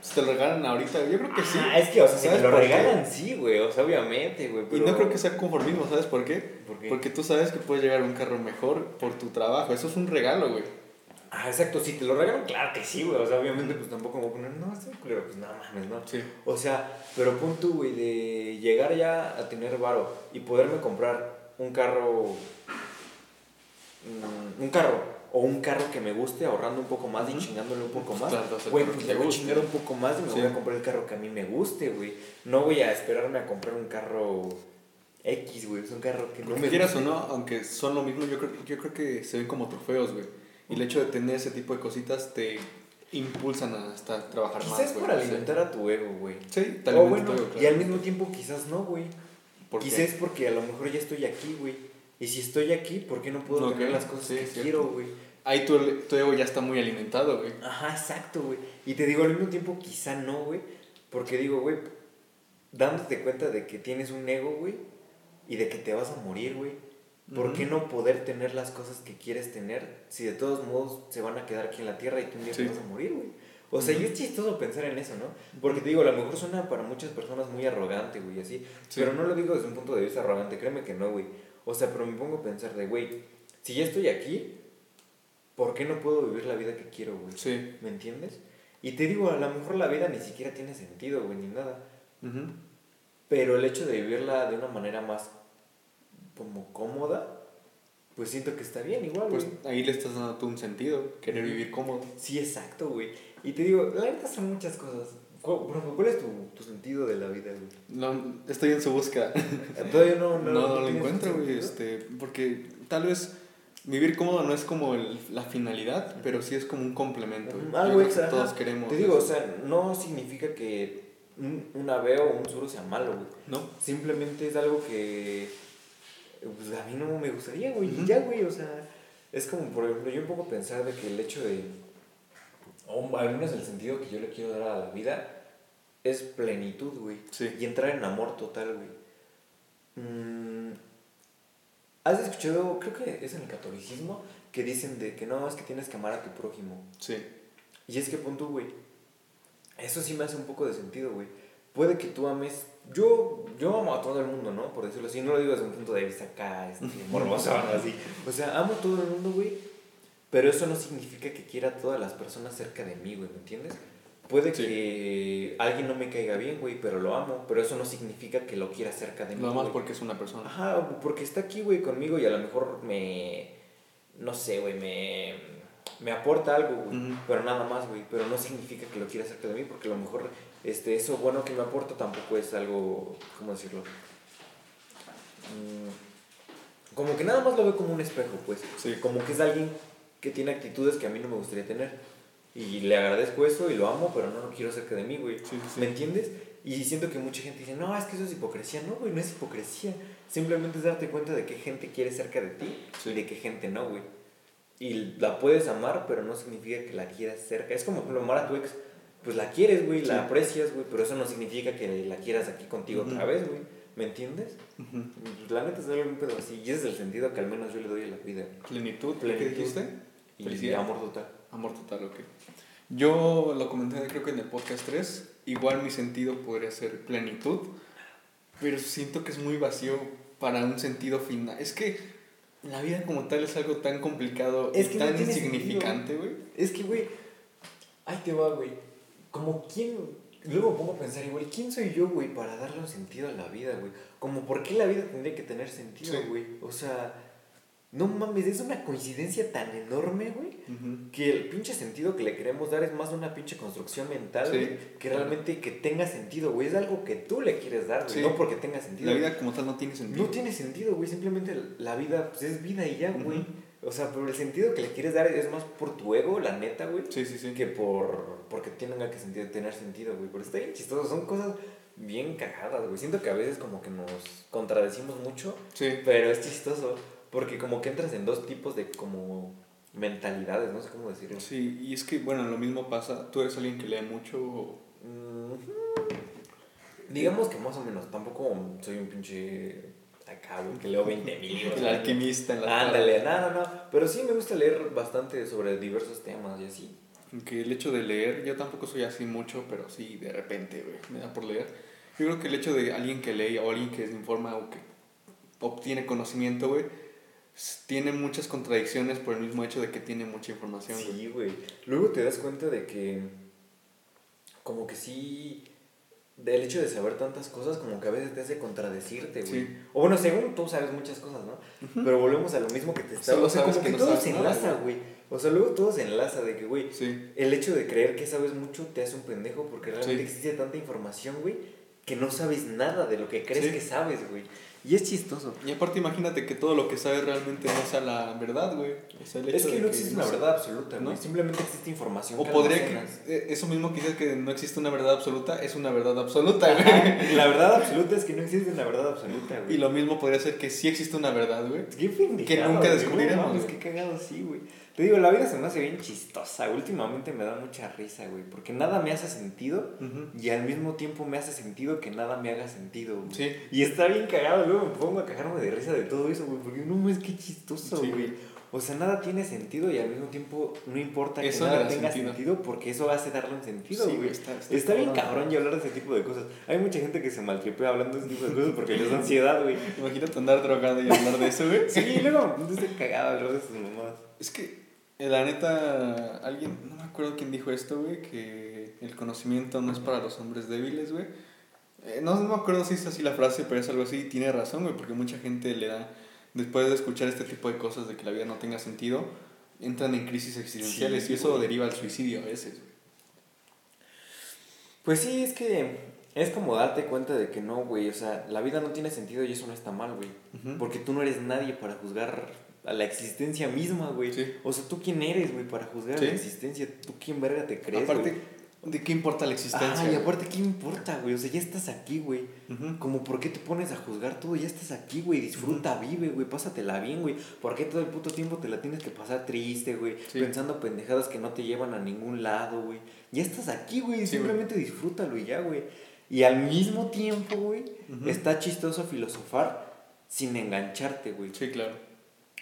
A: Si te lo regalan ahorita, yo creo que sí.
B: Ah, es que, o sea, si
A: ¿Sabes
B: lo
A: qué?
B: regalan, sí, güey, o sea, obviamente, güey.
A: Y no creo que sea conformismo, ¿sabes por qué?
B: ¿Por qué?
A: Porque tú sabes que puedes llegar a un carro mejor por tu trabajo. Eso es un regalo, güey.
B: Ah, exacto, si te lo regalan, claro que sí, güey. O sea, obviamente, pues tampoco me voy a poner, no, estoy culero, pues nada mames, ¿no?
A: Sí.
B: O sea, pero pon tú, güey, de llegar ya a tener varo y poderme comprar un carro. mm, un carro. O un carro que me guste, ahorrando un poco más y
A: Ujú.
B: chingándole un poco
A: Pues
B: más.
A: claro,
B: Güey, pues le voy a chingar un poco más y me
A: Sí.
B: voy a comprar el carro que a mí me guste, güey. No voy a esperarme a comprar un carro X, güey. Es un carro que no me
A: quieras o no, aunque son lo mismo, yo creo, yo creo que se ven como trofeos, güey. Y el hecho de tener ese tipo de cositas te impulsan a hasta trabajar más,
B: Quizás por alimentar a tu ego, güey.
A: Sí, te
B: O
A: alimenta
B: bueno,
A: ego,
B: y
A: claro.
B: al mismo tiempo quizás no, güey.
A: ¿Por qué?
B: Quizás es porque a lo mejor ya estoy aquí, güey. Y si estoy aquí, ¿por qué no puedo tener las cosas
A: sí,
B: que
A: cierto.
B: quiero, güey?
A: ahí tu, tu ego ya está muy alimentado, güey.
B: Ajá, exacto, güey. Y te digo, al mismo tiempo, quizá no, güey. Porque digo, güey, dándote cuenta de que tienes un ego, güey, y de que te vas a morir, güey. ¿Por qué no poder tener las cosas que quieres tener si de todos modos se van a quedar aquí en la tierra y tú un día te vas a morir, güey? O sea, y es chistoso pensar en eso, ¿no? Porque te digo, a lo mejor suena para muchas personas muy arrogante, güey, así. Pero no lo digo desde un punto de vista arrogante, créeme que no, güey. O sea, pero me pongo a pensar de, güey, si ya estoy aquí, ¿por qué no puedo vivir la vida que quiero, güey?
A: Sí.
B: ¿Me entiendes? Y te digo, a lo mejor la vida ni siquiera tiene sentido, güey, ni nada. Pero el hecho de vivirla de una manera más como cómoda, pues siento que está bien igual,
A: Pues ahí le estás dando tú un sentido, querer vivir cómodo.
B: Sí, exacto, güey. Y te digo, la verdad son muchas cosas. ¿Cuál, ¿cuál es tu, tu, sentido de la vida, güey?
A: No, estoy en su búsqueda.
B: Todavía no, no,
A: no, no, lo encuentro, güey. Este, porque tal vez vivir cómodo no es como el, la finalidad, pero sí es como un complemento.
B: Algo extra.
A: Todos queremos.
B: Te digo, o sea, no significa que un, un ave o un suro sea malo, güey.
A: No.
B: Simplemente es algo que pues a mí no me gustaría, güey. Ya, güey, o sea, es como, por ejemplo, yo un poco pensar de que el hecho de, o al menos el sentido que yo le quiero dar a la vida, es plenitud, güey.
A: Sí.
B: Y entrar en amor total, güey. Mm, ¿Has escuchado, creo que es en el catolicismo, que dicen de que no, es que tienes que amar a tu prójimo?
A: Sí.
B: Y es que punto, güey. Eso sí me hace un poco de sentido, güey. Puede que tú ames. Yo, yo amo a todo el mundo, ¿no? Por decirlo así. No lo digo desde un punto de vista acá, este, morboso, así. O sea, amo a todo el mundo, güey. Pero eso no significa que quiera a todas las personas cerca de mí, güey, ¿me entiendes? Puede
A: Sí.
B: que alguien no me caiga bien, güey, pero lo amo. Pero eso no significa que lo quiera cerca de mí.
A: Nada más
B: güey.
A: porque es una persona.
B: Ajá, porque está aquí, güey, conmigo y a lo mejor me. No sé, güey, me. Me aporta algo, güey.
A: Ujú.
B: Pero nada más, güey. Pero no significa que lo quiera cerca de mí, porque a lo mejor este, eso bueno que me aporta tampoco es algo. ¿Cómo decirlo? Mm, como que nada más lo veo como un espejo, pues.
A: Sí.
B: Como que es alguien que tiene actitudes que a mí no me gustaría tener. Y le agradezco eso y lo amo, pero no lo quiero cerca de mí, güey.
A: Sí, sí.
B: ¿Me entiendes? Y siento que mucha gente dice, no, es que eso es hipocresía. No, güey, no es hipocresía. Simplemente es darte cuenta de qué gente quiere cerca de ti
A: Sí.
B: y de qué gente no, güey. Y la puedes amar, pero no significa que la quieras cerca. Es como, ejemplo, amar a tu ex. Pues la quieres, güey, la aprecias, güey, pero eso no significa que la quieras aquí contigo otra vez, güey. ¿Me entiendes? La neta es algo un pedo así. Y ese es el sentido que al menos yo le doy a la vida.
A: Plenitud, ¿qué
B: Plenitud.
A: dijiste?
B: Y amor total.
A: Amor total, ok. Yo lo comenté creo que en el podcast 3, igual mi sentido podría ser plenitud, pero siento que es muy vacío para un sentido final. Es que la vida como tal es algo tan complicado
B: Es
A: y
B: que no
A: tan
B: tiene
A: insignificante, güey.
B: Es que, güey, ahí te va, güey. Como quién, luego pongo a pensar igual, ¿quién soy yo, güey, para darle un sentido a la vida, güey? Como, ¿por qué la vida tendría que tener sentido,
A: Sí.
B: güey? O sea, no mames, es una coincidencia tan enorme, güey, que el pinche sentido que le queremos dar es más una pinche construcción mental,
A: Sí.
B: güey, que realmente que tenga sentido, güey. Es algo que tú le quieres dar, güey,
A: Sí.
B: no porque tenga sentido.
A: La vida como tal no tiene sentido.
B: No tiene sentido, güey. Simplemente la vida pues, es vida y ya, güey. O sea, pero el sentido que le quieres dar es más por tu ego, la neta, güey.
A: Sí, sí, sí.
B: Que por porque tenga que sentir, tener sentido, güey. Pero está bien chistoso. Son cosas bien cagadas, güey. Siento que a veces como que nos contradecimos mucho,
A: Sí.
B: pero es chistoso. Porque como que entras en dos tipos de como mentalidades, no sé cómo decirlo.
A: Sí, y es que, bueno, lo mismo pasa. Tú eres alguien que lee mucho. o-
B: Mm, Digamos que más o menos. Tampoco soy un pinche acá, güey, que leo 20 mil libros.
A: El alquimista en la
B: Ándale, no, no, no. Pero sí me gusta leer bastante sobre diversos temas y así.
A: Que el hecho de leer, yo tampoco soy así mucho, pero sí de repente, güey, me da por leer. Yo creo que el hecho de alguien que lee o alguien que se informa o que obtiene conocimiento, güey, tiene muchas contradicciones por el mismo hecho de que tiene mucha información.
B: Sí, güey. Luego te das cuenta de que, como que sí, del hecho de saber tantas cosas, como que a veces te hace contradecirte, güey.
A: Sí.
B: O bueno, según tú sabes muchas cosas, ¿no? Pero volvemos a lo mismo que te estaba.
A: Solo
B: O sea, como
A: que
B: que,
A: no
B: todo se enlaza, güey. O sea, luego todo se enlaza de que, güey,
A: Sí,
B: el hecho de creer que sabes mucho te hace un pendejo porque realmente
A: Sí.
B: existe tanta información, güey, que no sabes nada de lo que crees
A: Sí.
B: que sabes, güey. Y es chistoso.
A: Y aparte imagínate que todo lo que sabes realmente no sea la verdad, güey. O sea, el
B: Es que
A: de
B: no existe una verdad absoluta, ¿no? Simplemente existe información.
A: O
B: que
A: podría que, eh, eso mismo que dices que no existe una verdad absoluta, es una verdad absoluta, güey.
B: La verdad absoluta es que no existe una verdad absoluta, güey.
A: Y lo mismo podría ser que sí existe una verdad, güey. Que nunca descubriremos,
B: no
A: güey.
B: qué cagado, sí, güey. Te digo, la vida se me hace bien chistosa. Últimamente me da mucha risa, güey. Porque nada me hace sentido y al mismo tiempo me hace sentido que nada me haga sentido, güey.
A: Sí.
B: Y está bien cagado. Luego me pongo a cagarme de risa de todo eso, güey. Porque no es que chistoso,
A: Sí,
B: güey. O sea, nada tiene sentido y al mismo tiempo no importa
A: Eso
B: que nada
A: da
B: tenga
A: sentido.
B: sentido porque eso hace darle un sentido,
A: Sí,
B: güey.
A: está-
B: está,
A: está
B: bien
A: cabrón.
B: cabrón y hablar de ese tipo de cosas. Hay mucha gente que se maltripea hablando de ese tipo de cosas porque les da ansiedad, güey.
A: Imagínate andar drogado y hablar de eso, güey.
B: Sí, y luego no estoy cagado hablar de esas mamadas.
A: Es que, la neta, alguien, no me acuerdo quién dijo esto, güey, que el conocimiento no es para los hombres débiles, güey. Eh, no, no me acuerdo si es así la frase, pero es algo así, y tiene razón, güey, porque mucha gente le da, después de escuchar este tipo de cosas, de que la vida no tenga sentido, entran en crisis existenciales
B: Sí,
A: y eso deriva al suicidio a veces, güey.
B: Pues sí, es que es como darte cuenta de que no, güey. O sea, la vida no tiene sentido y eso no está mal, güey. Porque tú no eres nadie para juzgar a la existencia misma, güey.
A: Sí.
B: O sea, ¿tú quién eres, güey, para juzgar
A: Sí.
B: a la existencia? ¿Tú quién verga te crees,
A: Aparte,
B: güey?
A: ¿de qué importa la existencia?
B: Ah, y aparte, ¿qué importa, güey? O sea, ya estás aquí, güey.
A: Ujú.
B: Como, ¿por qué te pones a juzgar todo? Ya estás aquí, güey. Disfruta, vive, güey. Pásatela bien, güey. ¿Por qué todo el puto tiempo te la tienes que pasar triste, güey?
A: Sí.
B: Pensando pendejadas que no te llevan a ningún lado, güey. Ya estás aquí, güey. Simplemente disfrútalo y ya, güey. Y al mismo tiempo, güey, está chistoso filosofar sin engancharte, güey.
A: Sí, claro.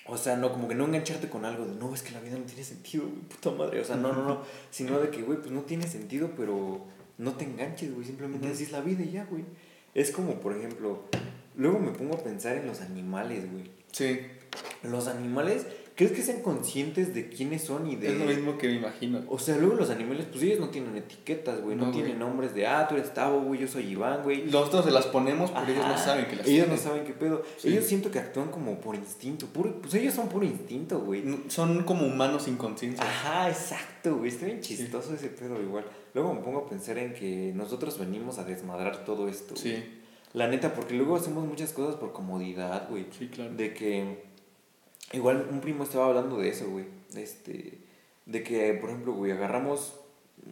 B: O sea, no, como que no engancharte con algo de, no, es que la vida no tiene sentido, güey, puta madre. O sea, no, no, no. Sino de que, güey, pues no tiene sentido, pero no te enganches, güey. Simplemente así es la vida y ya, güey. Es como, por ejemplo, luego me pongo a pensar en los animales, güey.
A: Sí,
B: Los animales, ¿crees que sean conscientes de quiénes son y de...
A: es lo mismo que me imagino.
B: O sea, luego los animales, pues ellos no tienen etiquetas, güey. No,
A: No,
B: tienen
A: güey.
B: nombres de, ah, tú eres Tavo, güey, yo soy Iván, güey.
A: Nosotros se las ponemos, pero ellos no saben que las
B: Ellos
A: tienen.
B: no saben qué pedo.
A: Sí.
B: Ellos siento que actúan como por instinto. Puro, pues ellos son puro instinto, güey.
A: Son como humanos sin conciencia.
B: Ajá, exacto, güey. Está bien chistoso ese pedo igual. Luego me pongo a pensar en que nosotros venimos a desmadrar todo esto. güey.
A: Sí,
B: La neta, porque luego hacemos muchas cosas por comodidad, güey.
A: sí, claro.
B: De que. Igual un primo estaba hablando de eso, güey. Este. De que, por ejemplo, güey, agarramos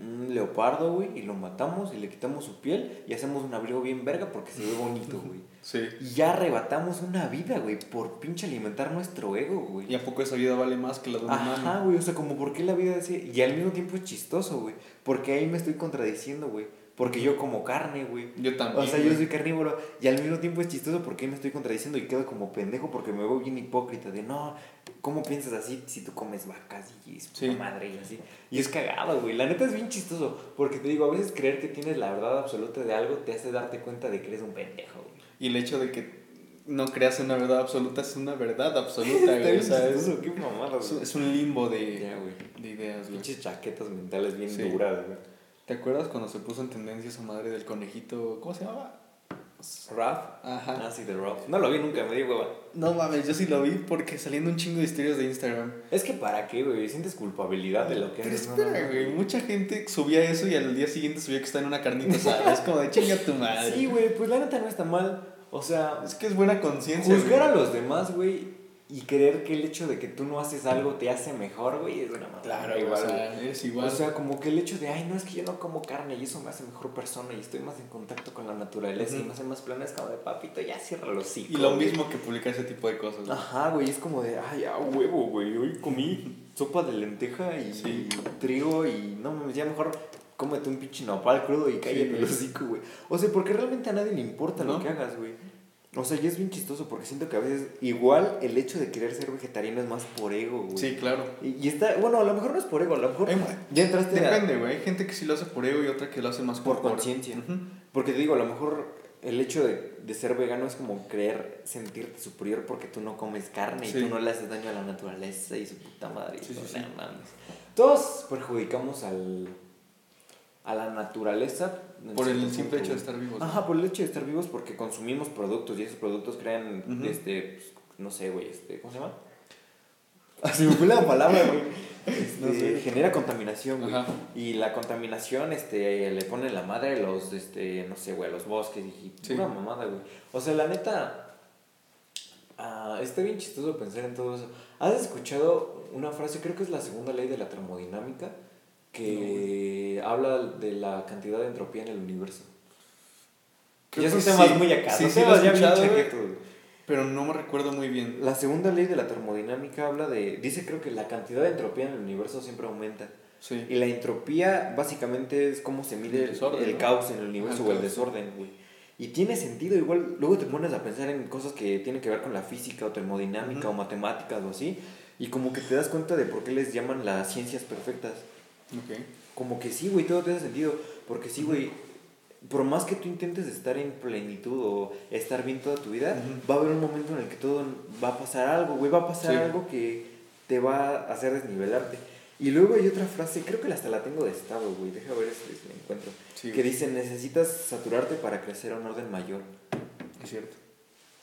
B: un leopardo, güey, y lo matamos y le quitamos su piel y hacemos un abrigo bien verga porque se ve bonito, güey.
A: Sí.
B: Y ya arrebatamos una vida, güey, por pinche alimentar nuestro ego, güey.
A: ¿Y a poco esa vida vale más que la de un
B: Ajá,
A: humano?
B: güey, o sea, como por qué la vida así. Y al mismo tiempo es chistoso, güey. Porque ahí me estoy contradiciendo, güey. Porque yo como carne, güey.
A: Yo también.
B: O sea, yo soy carnívoro y al mismo tiempo es chistoso porque me estoy contradiciendo y quedo como pendejo porque me veo bien hipócrita de no, ¿cómo piensas así si tú comes vacas y es
A: Sí.
B: madre y así? Y es cagado, güey. La neta es bien chistoso porque te digo, a veces creer que tienes la verdad absoluta de algo te hace darte cuenta de que eres un pendejo, güey.
A: Y el hecho de que no creas una verdad absoluta es una verdad absoluta, güey. O sea, es,
B: qué mamada,
A: es-
B: güey.
A: es un limbo de,
B: Ya, güey.
A: de ideas, güey.
B: Pinches chaquetas mentales bien
A: Sí.
B: duras, güey.
A: ¿Te acuerdas cuando se puso en tendencia esa madre del conejito? ¿Cómo se llamaba?
B: Rap.
A: Ajá.
B: Ah, sí, de Rap. No lo vi nunca, me dio hueva.
A: No mames, yo sí lo vi porque saliendo un chingo de historias de Instagram.
B: Es que para qué, güey, sientes culpabilidad de lo que
A: Pero
B: eres.
A: Espera,
B: no.
A: güey, mucha gente subía eso y al día siguiente subía que está en una carnita asada. es como de chinga tu madre.
B: Sí, güey, pues la neta no está mal. O sea,
A: Es que es buena conciencia.
B: juzgar
A: güey.
B: a los demás, güey, y creer que el hecho de que tú no haces algo te hace mejor, güey, es una mamada.
A: Claro,
B: igual.
A: O sea, eres igual.
B: O sea, como que el hecho de, ay, no, es que yo no como carne y eso me hace mejor persona y estoy más en contacto con la naturaleza y
A: Ujú.
B: me hace más planes como de papito, ya cierra los hocico.
A: y lo
B: güey".
A: mismo que publicar ese tipo de cosas. güey.
B: Ajá, güey, es como de, ay, a huevo, güey, hoy comí sopa de lenteja y
A: Sí.
B: trigo y no mames, ya mejor cómete un pinche nopal crudo y cállate
A: güey.
B: el hocico, güey. O sea, porque realmente a nadie le importa lo
A: ¿No?
B: que hagas, güey. O sea, y es bien chistoso porque siento que a veces igual el hecho de querer ser vegetariano es más por ego, güey.
A: Sí, claro.
B: Y, y está, bueno, a lo mejor no es por ego, a lo mejor ya entraste
A: Depende, güey. Hay gente que sí lo hace por ego y otra que lo hace más
B: por
A: por
B: conciencia. Porque te digo, a lo mejor el hecho de, de ser vegano es como creer sentirte superior porque tú no comes carne
A: Sí.
B: y tú no le haces daño a la naturaleza y su puta madre. y
A: Sí, sí.
B: no mames. Todos perjudicamos al, a la naturaleza.
A: Por el simple hecho de estar vivos.
B: Ajá, por el hecho de estar vivos porque consumimos productos y esos productos crean, este, pues, no sé, güey, este, ¿cómo se llama? Así me fue la palabra, güey. Este,
A: No sé.
B: Genera contaminación, güey.
A: Ajá.
B: Y la contaminación, este, le pone la madre a los, este, no sé, güey, a los bosques y
A: Sí.
B: pura mamada, güey. O sea, la neta, ah, está bien chistoso pensar en todo eso. ¿Has escuchado una frase, creo que es la segunda ley de la termodinámica, que habla de la cantidad de entropía en el universo?
A: Creo
B: son
A: que
B: temas
A: sí.
B: muy acá,
A: Sí, sí lo he escuchado. Pero no me recuerdo muy bien.
B: La segunda ley de la termodinámica habla de. Dice, creo que la cantidad de entropía en el universo siempre aumenta.
A: Sí.
B: Y la entropía básicamente es cómo se mide
A: El desorden,
B: el
A: ¿no?
B: caos en el universo
A: Ah,
B: o el desorden, güey. Y tiene sentido, igual luego te pones a pensar en cosas que tienen que ver con la física o termodinámica o matemáticas o así, y como que te das cuenta de por qué les llaman las ciencias perfectas.
A: Ok.
B: Como que sí, güey, todo tiene sentido, porque sí, güey, por más que tú intentes estar en plenitud o estar bien toda tu vida, va a haber un momento en el que todo va a pasar algo, güey, va a pasar
A: Sí.
B: algo que te va a hacer desnivelarte. Y luego hay otra frase, creo que hasta la tengo de estado, güey, deja ver si la encuentro,
A: Sí,
B: que dice, necesitas saturarte para crecer a un orden mayor.
A: Es cierto.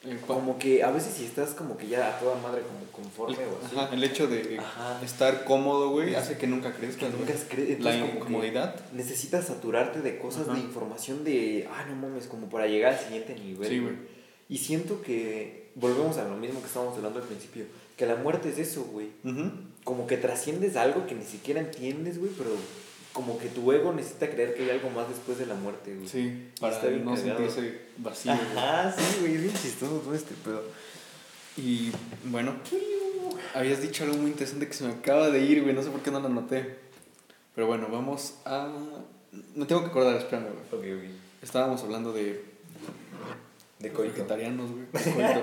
A: El,
B: Como que a veces si estás como que ya a toda madre como conforme o así,
A: Ajá, el hecho de
B: Ajá.
A: estar cómodo, güey, hace que nunca
B: que
A: crezcas,
B: nunca
A: güey.
B: cre-
A: La
B: que
A: incomodidad.
B: necesitas saturarte de cosas,
A: Ajá.
B: de información de, ah, no mames, como para llegar al siguiente nivel.
A: Sí, güey.
B: Y siento que volvemos a lo mismo que estábamos hablando al principio, que la muerte es eso, güey. Como que trasciendes algo que ni siquiera entiendes, güey, pero como que tu ego necesita creer que hay algo más después de la muerte, güey.
A: Sí, para
B: está bien
A: no
B: cagado.
A: sentirse vacío. güey.
B: Ajá, sí, güey, es bien chistoso todo este pedo.
A: Y bueno, habías dicho algo muy interesante que se me acaba de ir, güey. No sé por qué no lo anoté. Pero bueno, vamos a. No tengo que acordar, espérame, güey.
B: Ok, güey.
A: Estábamos hablando de
B: De coito.
A: vegetarianos, güey. de.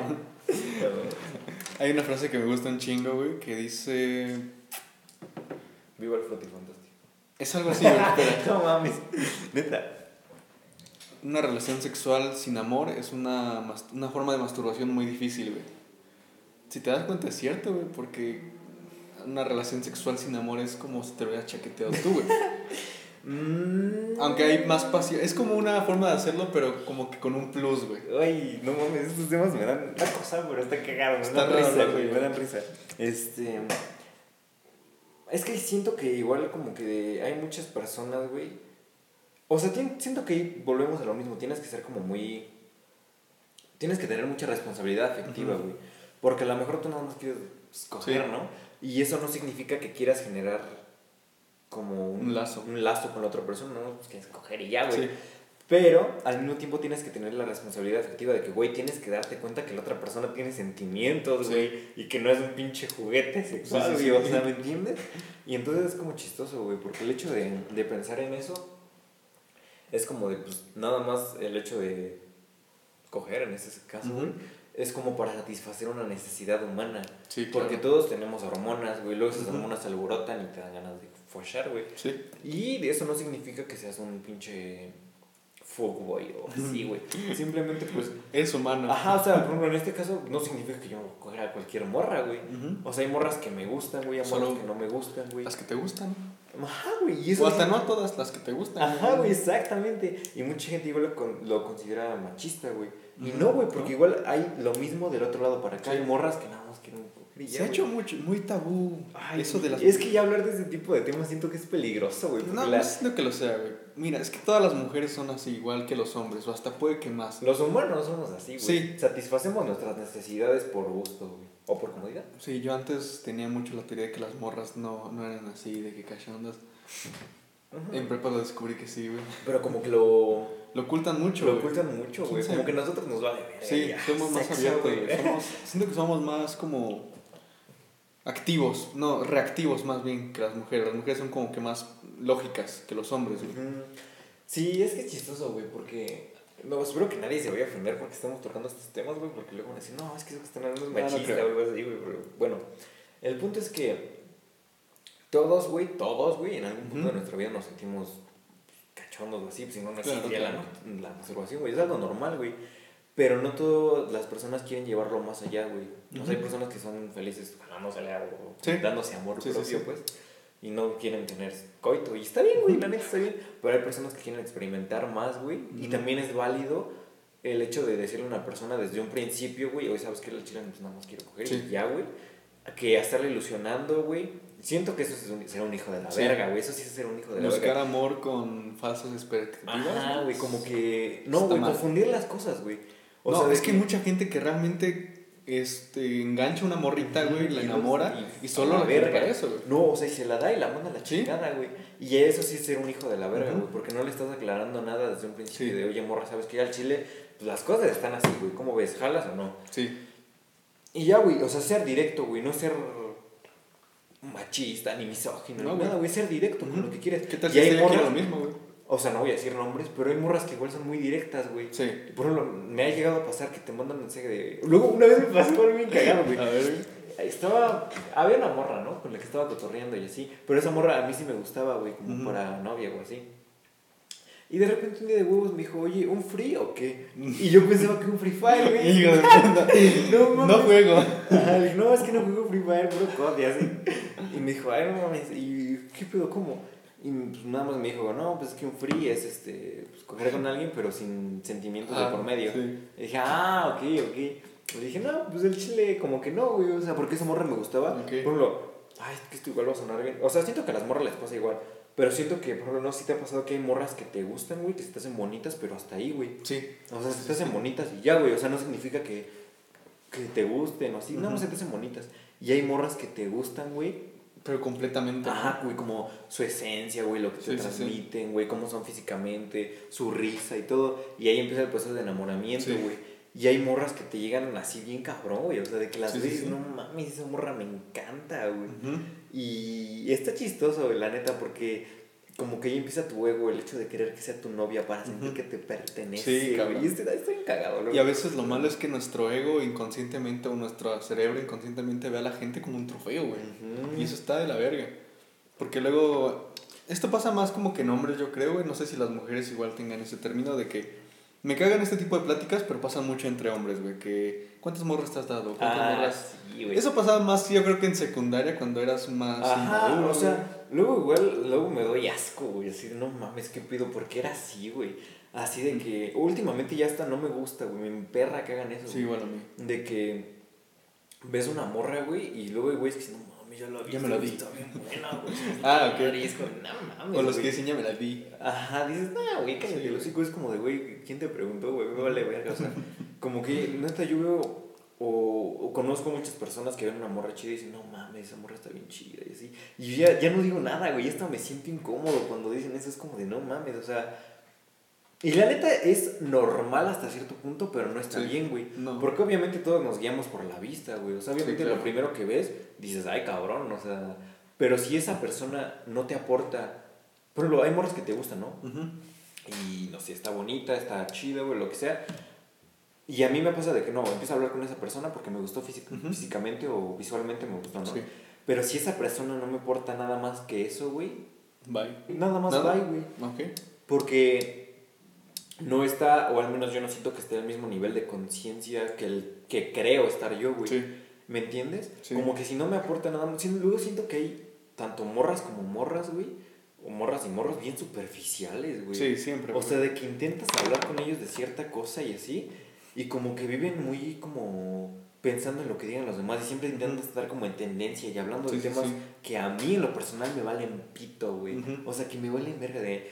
A: Hay una frase que me gusta un chingo, güey, que dice.
B: Viva el fantástico.
A: Es algo así,
B: no mames. Neta.
A: Una relación sexual sin amor es una, una forma de masturbación muy difícil, güey. Si te das cuenta es cierto, güey, porque una relación sexual sin amor es como si te hubieras chaqueteado tú, güey.
B: Mm.
A: Aunque hay más pasión. Es como una forma de hacerlo, pero como que con un plus, güey.
B: Ay, no mames, estos temas me dan una cosa, pero está cagado, me
A: Está
B: dan
A: raro
B: risa, güey, me dan risa. Este. Es que siento que igual como que hay muchas personas, güey. O sea, siento que ahí volvemos a lo mismo. Tienes que ser como muy. Tienes que tener mucha responsabilidad afectiva, güey. Porque a lo mejor tú nada más quieres coger,
A: Sí.
B: ¿no? Y eso no significa que quieras generar como
A: Un lazo.
B: Un lazo con la otra persona, ¿no? Pues quieres coger y ya, güey.
A: Sí.
B: Pero al mismo tiempo tienes que tener la responsabilidad afectiva de que, güey, tienes que darte cuenta que la otra persona tiene sentimientos,
A: Sí.
B: güey, y que no es un pinche juguete sexual,
A: Sí, sí,
B: o sea, ¿me entiendes? Y entonces es como chistoso, güey, porque el hecho de, de pensar en eso es como de, pues, nada más el hecho de coger en ese caso, güey, es como para satisfacer una necesidad humana.
A: Sí, claro.
B: Porque todos tenemos hormonas, güey, luego esas hormonas se alborotan y te dan ganas de fochar, güey.
A: Sí.
B: Y eso no significa que seas un pinche fuckboy o así, güey. Simplemente, pues.
A: Es humano.
B: Ajá, o sea, por ejemplo, en este caso no significa que yo cogiera a cualquier morra, güey. O sea, hay morras que me gustan, güey, hay morras que no me gustan, güey.
A: Las que te gustan.
B: Ajá, güey, y eso.
A: O hasta
B: es-
A: no a todas las que te gustan.
B: Ajá, güey, exactamente. Y mucha gente igual lo, con- lo considera machista, güey. Y no, güey, porque
A: ¿No?
B: igual hay lo mismo del otro lado para acá.
A: Sí.
B: Hay morras que nada más quieren
A: Se ha hecho mucho, muy tabú
B: Ay,
A: eso de las...
B: Es que ya hablar de ese tipo de temas siento que es peligroso, güey.
A: No, no siento que lo sea, güey. Mira, es que todas las mujeres son así, igual que los hombres, o hasta puede que más.
B: Los humanos somos así, güey.
A: Sí.
B: Satisfacemos nuestras necesidades por gusto, güey. O por comodidad.
A: Sí, yo antes tenía mucho la teoría de que las morras no, no eran así, de que cachondas. En prepa lo descubrí que sí, güey.
B: Pero como que lo,
A: Lo ocultan mucho,
B: lo ocultan mucho, güey.
A: ¿Quién
B: Como que nosotros nos vale ver.
A: Sí, somos más abiertos, siento que somos más como activos, no, reactivos más bien que las mujeres. Las mujeres son como que más lógicas que los hombres, güey.
B: Sí, es que es chistoso, güey, porque... No, espero que nadie se vaya a ofender porque estamos tocando estos temas, güey, porque luego van a decir, no, es que eso que están hablando es
A: No, no
B: machista
A: creo.
B: o algo así, güey. pero Bueno, el punto es que todos, güey, todos, güey, en algún punto de nuestra vida nos sentimos cachondos o así, pues si no, no
A: Claro,
B: existiría
A: claro.
B: la, la masturbación, güey. Es algo normal, güey. Pero no todas las personas quieren llevarlo más allá, güey. O sea, hay personas que son felices jalándose algo,
A: Sí.
B: dándose amor
A: Sí,
B: propio,
A: sí.
B: pues. Y no quieren tener coito. Y está bien, güey, la neta está bien. Pero hay personas que quieren experimentar más, güey. Y
A: Ujú.
B: también es válido el hecho de decirle a una persona desde un principio, güey, hoy sabes que el chile pues nada más quiero coger y ya, güey. Que a estarle ilusionando, güey. Siento que eso es un- ser un hijo de la
A: Sí.
B: verga, güey. Eso sí es ser un hijo de la
A: Buscar
B: verga.
A: amor con falsas expectativas.
B: Ajá, güey, como que. No, güey, confundir las cosas, güey. O
A: no,
B: sea,
A: es que hay mucha gente que realmente este, engancha una morrita, güey, la
B: y
A: enamora
B: y-
A: y, solo
B: la verga.
A: para eso, güey.
B: No, o sea, y se la da y la manda a la chingada, güey. Y eso sí es ser un hijo de la verga, güey, porque no le estás aclarando nada desde un principio
A: Sí.
B: de, oye, morra, ¿sabes qué? Al chile pues, las cosas están así, güey, ¿cómo ves? ¿Jalas o no?
A: Sí.
B: Y ya, güey, o sea, ser directo, güey, no ser machista ni misógino,
A: No,
B: ni nada, güey, ser directo con
A: Ujú.
B: lo que quieres.
A: ¿Qué tal
B: Y
A: si
B: hay
A: ella quiere
B: morras-
A: lo mismo, güey?
B: O sea, no voy a decir nombres, pero hay morras que igual son muy directas, güey.
A: Sí.
B: Por ejemplo, me ha llegado a pasar que te mandan mensaje de... Luego, una vez me pasó algo bien cagado, güey.
A: A ver, güey.
B: Estaba... Había una morra, ¿no? Con la que estaba cotorreando y así. Pero esa morra a mí sí me gustaba, güey, como para novia o así. Y de repente un día de huevos me dijo, oye, ¿un free o qué? Y yo pensaba que un Free Fire, güey. No, mames.
A: No juego.
B: Ajá, no, es que no juego Free Fire, puro COD y así. Y me dijo, ay, no mames, ¿y qué pedo, cómo? Y pues nada más me dijo, no, pues es que un free es este, pues, coger con alguien, pero sin sentimientos de
A: Ah,
B: por medio.
A: sí.
B: Y dije, ah, ok, ok. Y dije, no, pues el chile, como que no, güey, o sea, porque esa morra me gustaba. Por ejemplo, ay, es que esto igual va a sonar bien. O sea, siento que a las morras les pasa igual. Pero siento que, por ejemplo, no sé si te ha pasado que hay morras que te gustan, güey, que se te hacen bonitas, pero hasta ahí, güey.
A: Sí.
B: O sea, se te hacen bonitas y ya, güey. O sea, no significa que, que te gusten o así. Nada más
A: Ujú.
B: se te hacen bonitas. Y hay morras que te gustan, güey.
A: Pero completamente.
B: Ajá, güey, como su esencia, güey, lo que te
A: Sí, sí, sí.
B: transmiten, güey, cómo son físicamente, su risa y todo. Y ahí empieza el proceso de enamoramiento, güey. Y hay morras que te llegan así bien cabrón, güey. O sea, de que las
A: Sí,
B: ves,
A: sí.
B: no mames, esa morra me encanta, güey. Y está chistoso, güey, la neta, porque como que ahí empieza tu ego, el hecho de querer que sea tu novia para sentir
A: Ujú.
B: que te pertenece.
A: Sí, cabrón.
B: Y estoy cagado, loco.
A: Y a veces lo malo es que nuestro ego inconscientemente o nuestro cerebro inconscientemente ve a la gente como un trofeo, güey.
B: Ujú.
A: Y eso está de la verga. Porque luego, esto pasa más como que en hombres, yo creo, güey. No sé si las mujeres igual tengan ese término de que me cagan este tipo de pláticas, pero pasan mucho entre hombres, güey. Que, ¿cuántas morras te has dado? ¿Cuántas
B: Ah,
A: morras?
B: sí, güey.
A: Eso pasaba más, yo creo que en secundaria, cuando eras más.
B: Ajá,
A: inmaduro,
B: o sea, luego igual, luego me doy asco, güey, así de, no mames, ¿qué pido? Porque era así, güey. Así de que, últimamente ya hasta no me gusta, güey, me emperra que hagan eso.
A: Sí,
B: güey.
A: igual a mí.
B: De que ves una morra, güey, y luego hay güeyes que no mames, ya la vi.
A: Ya me la.
B: Está bien buena, güey.
A: Ah, ok.
B: Y es como, no mames.
A: O los que
B: güey".
A: dicen, ya me la di.
B: Ajá, dices, no, güey, cállate.
A: Sí.
B: Los es como de, güey, ¿quién te preguntó, güey? Me vale verga. O sea, como que, neta, yo veo o, o conozco muchas personas que ven una morra chida y dicen, no mames, esa morra está bien chida y así. Y yo ya, ya no digo nada, güey, hasta me siento incómodo cuando dicen eso. Es como de, no mames, o sea. Y la neta es normal hasta cierto punto, pero no está
A: Sí.
B: bien, güey.
A: No.
B: Porque obviamente todos nos guiamos por la vista, güey. O sea, obviamente
A: Sí, claro.
B: lo primero que ves, dices, ay, cabrón, o sea. Pero si esa persona no te aporta. Por ejemplo, hay morras que te gustan, ¿no? Y no sé, está bonita, está chida, güey, lo que sea. Y a mí me pasa de que no, empiezo a hablar con esa persona porque me gustó física-
A: Ujú.
B: físicamente o visualmente me gustó, ¿no?
A: Sí.
B: Pero si esa persona no me aporta nada más que eso, güey,
A: Bye.
B: nada más
A: Nada.
B: bye, güey.
A: Ok.
B: Porque no está, o al menos yo no siento que esté al mismo nivel de conciencia que el que creo estar yo, güey.
A: Sí.
B: ¿Me entiendes?
A: Sí.
B: Como que si no me aporta nada más. Luego siento que hay tanto morras como morras, güey. O morras y morros bien superficiales, güey.
A: Sí, siempre.
B: O
A: güey.
B: sea, de que intentas hablar con ellos de cierta cosa y así, y como que viven muy como pensando en lo que digan los demás y siempre intentan estar como en tendencia y hablando de
A: Sí,
B: temas
A: sí.
B: que a mí en lo personal me valen pito, güey. O sea, que me valen verga de,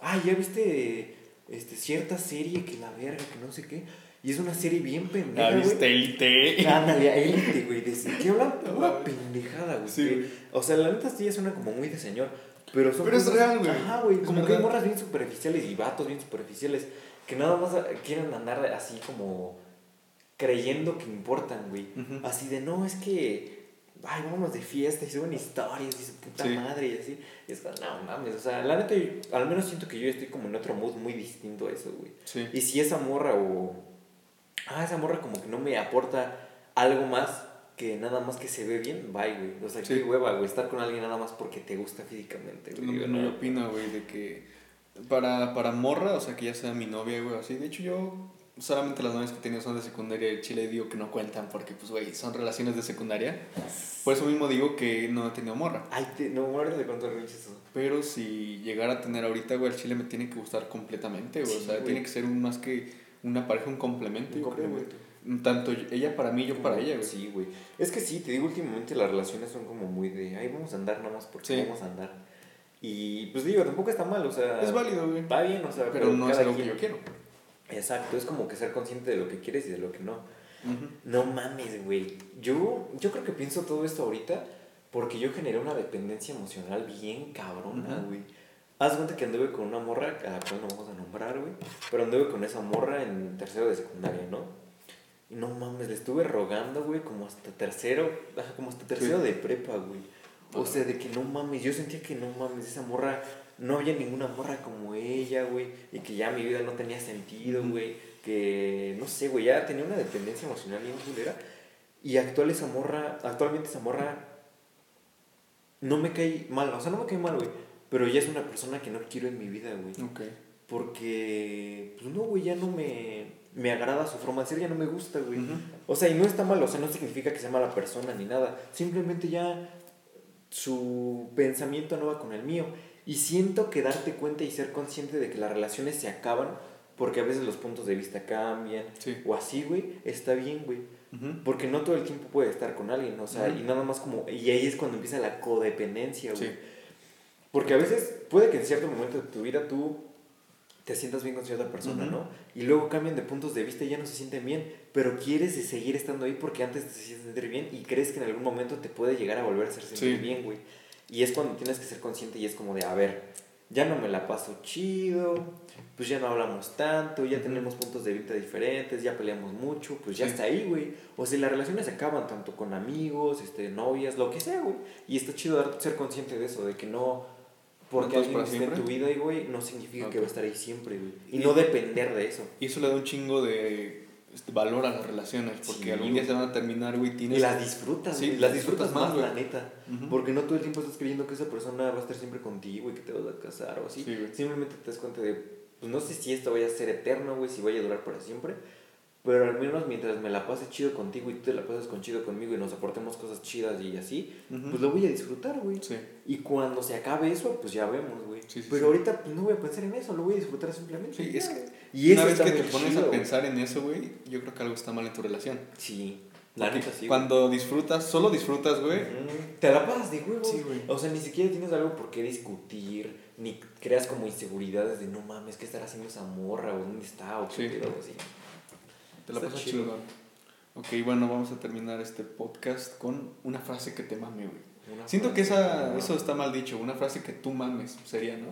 B: ay, ya viste este, cierta serie que la verga, que no sé qué, y es una serie bien pendeja,
A: ¿Ya
B: güey.
A: viste Elite?
B: Ándale, élite, güey. Que hablan pura pendejada, güey. O sea, la neta sí suena como muy de señor. Pero son
A: Pero es real, güey.
B: Ajá, güey. Como que hay morras bien superficiales y vatos bien superficiales que nada más quieren andar así como creyendo que importan, güey. Así de, no, es que. Ay, vámonos de fiesta y suben historias y su puta
A: Sí.
B: madre y así. Y es como, no mames. O sea, la neta, yo- al menos siento que yo estoy como en otro mood muy distinto a eso, güey.
A: Sí.
B: Y si esa morra o. Ah, esa morra como que no me aporta algo más que nada más que se ve bien, bye, güey. O sea,
A: Sí.
B: qué hueva, güey, estar con alguien nada más porque te gusta físicamente, güey. no.
A: yo opino, güey, de que para, para morra, o sea, que ya sea mi novia, güey, así. De hecho, yo solamente las novias que he tenido son de secundaria y Chile digo que no cuentan porque, pues, güey, son relaciones de secundaria. Por eso mismo digo que no he tenido morra.
B: Ay, te, no, ahorita de cuánto eso.
A: Pero si llegara a tener ahorita, güey, el Chile me tiene que gustar completamente, güey.
B: Sí,
A: o sea,
B: güey.
A: tiene que ser un más que una pareja, un complemento,
B: Un
A: creo,
B: complemento.
A: Tanto ella para mí, yo para ella, güey.
B: Sí, güey. Es que sí, te digo, últimamente las relaciones son como muy de, ay, vamos a andar nada más porque
A: Sí.
B: vamos a andar. Y pues digo, tampoco está mal, o sea.
A: Es válido, güey.
B: Está bien, o sea,
A: Pero no es algo que
B: quien-
A: yo quiero.
B: Exacto, es como que ser consciente de lo que quieres y de lo que no. No mames, güey. Yo, yo creo que pienso todo esto ahorita porque yo generé una dependencia emocional bien cabrona, güey. Haz cuenta que anduve con una morra, a la cual no vamos a nombrar, güey. Pero anduve con esa morra en tercero de secundaria, ¿no? Y no mames, le estuve rogando, güey, como hasta tercero, como hasta tercero
A: Sí.
B: de prepa, güey. O sea, de que no mames, yo sentía que no mames, esa morra, no había ninguna morra como ella, güey. Y que ya mi vida no tenía sentido, güey. Que, no sé, güey, ya tenía una dependencia emocional bien culera. Y actual esa morra, actualmente esa morra no me cae mal, o sea, no me cae mal, güey. Pero ella es una persona que no quiero en mi vida, güey.
A: Ok.
B: Porque, pues no, güey, ya no me, me agrada su forma de ser, ya no me gusta, güey. O sea, y no está mal, o sea, no significa que sea mala persona ni nada. Simplemente ya su pensamiento no va con el mío. Y siento que darte cuenta y ser consciente de que las relaciones se acaban porque a veces los puntos de vista cambian
A: Sí.
B: o así, güey, está bien, güey. Porque no todo el tiempo puede estar con alguien, o sea, y nada más como... Y ahí es cuando empieza la codependencia, güey.
A: Sí.
B: Porque a veces puede que en cierto momento de tu vida tú te sientas bien con cierta persona. ¿no? Y luego cambian de puntos de vista y ya no se sienten bien, pero quieres seguir estando ahí porque antes te hacías sentir bien y crees que en algún momento te puede llegar a volver a hacer sentir
A: Sí.
B: bien, güey. Y es cuando tienes que ser consciente y es como de, a ver, ya no me la paso chido, pues ya no hablamos tanto, ya tenemos puntos de vista diferentes, ya peleamos mucho, pues ya
A: Sí.
B: está ahí, güey. O sea, las relaciones acaban tanto con amigos, este, novias, lo que sea, güey. Y está chido ser consciente de eso, de que no... Porque
A: es
B: alguien esté en tu vida, güey, no significa que
A: Ok.
B: va a estar ahí siempre, güey. Y
A: Y-
B: no depender de eso.
A: Y eso le da un chingo de este, valor a las relaciones, porque
B: Sí,
A: algún día
B: güey.
A: se van a terminar, güey, tienes...
B: Y las disfrutas,
A: Sí,
B: güey.
A: las
B: disfrutas
A: disfrutas
B: más,
A: más,
B: la
A: güey.
B: neta.
A: Ujú.
B: Porque no todo el tiempo estás creyendo que esa persona va a estar siempre contigo y que te vas a casar o así.
A: Sí, güey.
B: Simplemente te das cuenta de, pues no sé si esto vaya a ser eterno, güey, si vaya a durar para siempre. Pero al menos mientras me la pase chido contigo y tú te la pases con chido conmigo y nos aportemos cosas chidas y así,
A: Ujú.
B: pues lo voy a disfrutar, güey.
A: Sí.
B: Y cuando se acabe eso, pues ya vemos, güey.
A: Sí, sí,
B: Pero ahorita pues no voy a pensar en eso, lo voy a disfrutar simplemente.
A: Sí, es que
B: y
A: Una vez que te pones
B: chido,
A: a pensar en eso, güey, yo creo que algo está mal en tu relación.
B: Sí, la neta sí.
A: Cuando disfrutas, solo disfrutas, güey.
B: Te la pasas de huevo.
A: Sí, güey.
B: O sea, ni siquiera tienes algo por qué discutir, ni creas como inseguridades de no mames, ¿qué estará haciendo esa morra? ¿O dónde está? ¿O qué
A: Sí.
B: pedo? Así.
A: Te la pasas
B: chido.
A: chingón. Ok, bueno, vamos a terminar este podcast con una frase que te mame, güey.
B: Una
A: Siento que esa,
B: que-
A: eso está mal dicho, una frase que tú mames sería, ¿no?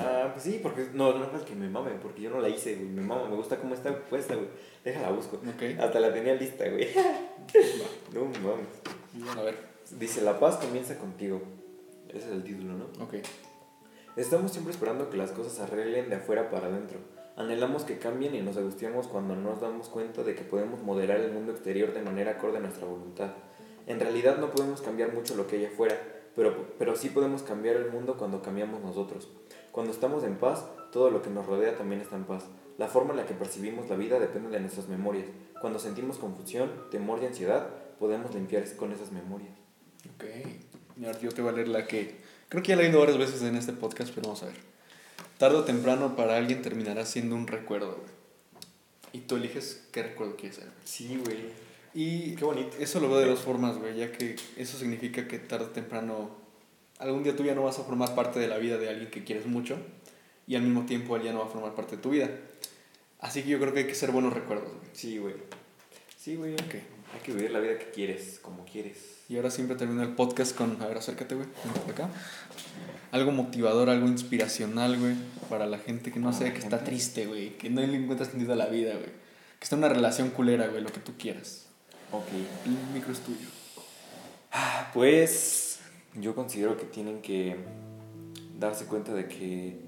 B: Ah, pues sí, porque. No, no es que me mame, porque yo no la hice, güey. Me mama, me gusta cómo está puesta, güey. Déjala busco.
A: Ok.
B: Hasta la tenía lista, güey. no mames.
A: A ver,
B: Dice: La paz comienza contigo. Ese es el título, ¿no?
A: ok.
B: Estamos siempre esperando que las cosas se arreglen de afuera para adentro. Anhelamos que cambien y nos angustiamos cuando no nos damos cuenta de que podemos moderar el mundo exterior de manera acorde a nuestra voluntad. En realidad no podemos cambiar mucho lo que hay afuera, pero, pero sí podemos cambiar el mundo cuando cambiamos nosotros. Cuando estamos en paz, todo lo que nos rodea también está en paz. La forma en la que percibimos la vida depende de nuestras memorias. Cuando sentimos confusión, temor y ansiedad, podemos limpiar con esas memorias.
A: Ok. Yo te voy a leer la que creo que ya la he leído varias veces en este podcast, pero vamos a ver. Tarde o temprano para alguien terminará siendo un recuerdo, güey. Y tú eliges qué recuerdo quieres ser.
B: Sí, güey.
A: Y
B: Qué bonito.
A: eso lo veo de dos formas, güey, ya que eso significa que tarde o temprano algún día tú ya no vas a formar parte de la vida de alguien que quieres mucho y al mismo tiempo él ya no va a formar parte de tu vida. Así que yo creo que hay que ser buenos recuerdos, güey.
B: Sí, güey. Sí, güey.
A: Ok.
B: Hay que vivir la vida que quieres, como quieres.
A: Y ahora siempre termino el podcast con, a ver, acércate, güey, acá. Algo motivador, algo inspiracional, güey, para la gente que no sé, que está triste, güey, que no le encuentra sentido a la vida, güey. Que está en una relación culera, güey, lo que tú quieras.
B: Ok.
A: El micro es tuyo.
B: Pues yo considero que tienen que darse cuenta de que,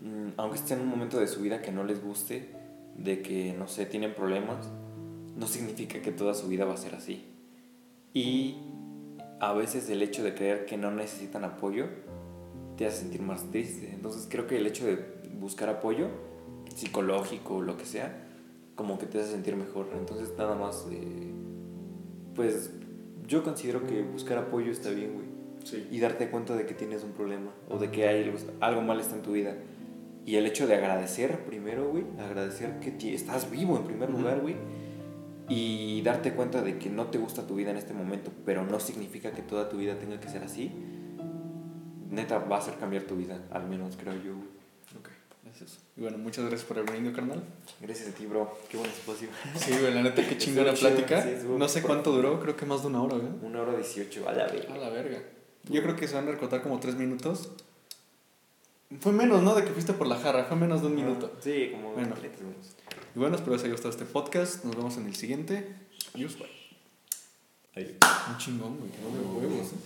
B: mm, aunque estén en un momento de su vida que no les guste, de que, no sé, tienen problemas, no significa que toda su vida va a ser así. Y a veces el hecho de creer que no necesitan apoyo te hace sentir más triste. Entonces creo que el hecho de buscar apoyo psicológico o lo que sea, como que te hace sentir mejor. Entonces nada más, eh, pues yo considero que buscar apoyo está bien, güey.
A: Sí.
B: Y darte cuenta de que tienes un problema o de que hay algo, algo mal está en tu vida. Y el hecho de agradecer primero, güey, agradecer que estás vivo en primer lugar, güey. Y darte cuenta de que no te gusta tu vida en este momento, pero no significa que toda tu vida tenga que ser así. Neta, va a hacer cambiar tu vida, al menos creo yo.
A: Ok, es eso. Y bueno, muchas gracias por haber venido, carnal.
B: Gracias a ti, bro. Qué buen espacio.
A: Sí, güey, la neta, qué chingona plática.
B: sí,
A: no sé cuánto duró, creo que más de una hora, güey.
B: Una hora dieciocho, a la
A: A
B: verga.
A: la verga. Yo creo que se van a recortar como tres minutos Fue menos, ¿no? De que fuiste por la jarra, fue menos de un
B: Ah,
A: minuto.
B: Sí, como
A: Bueno.
B: 30 segundos.
A: Y bueno, espero les haya gustado este podcast. Nos vemos en el siguiente. Adiós, güey.
B: Ahí.
A: Un chingón, güey. qué huevos, eh.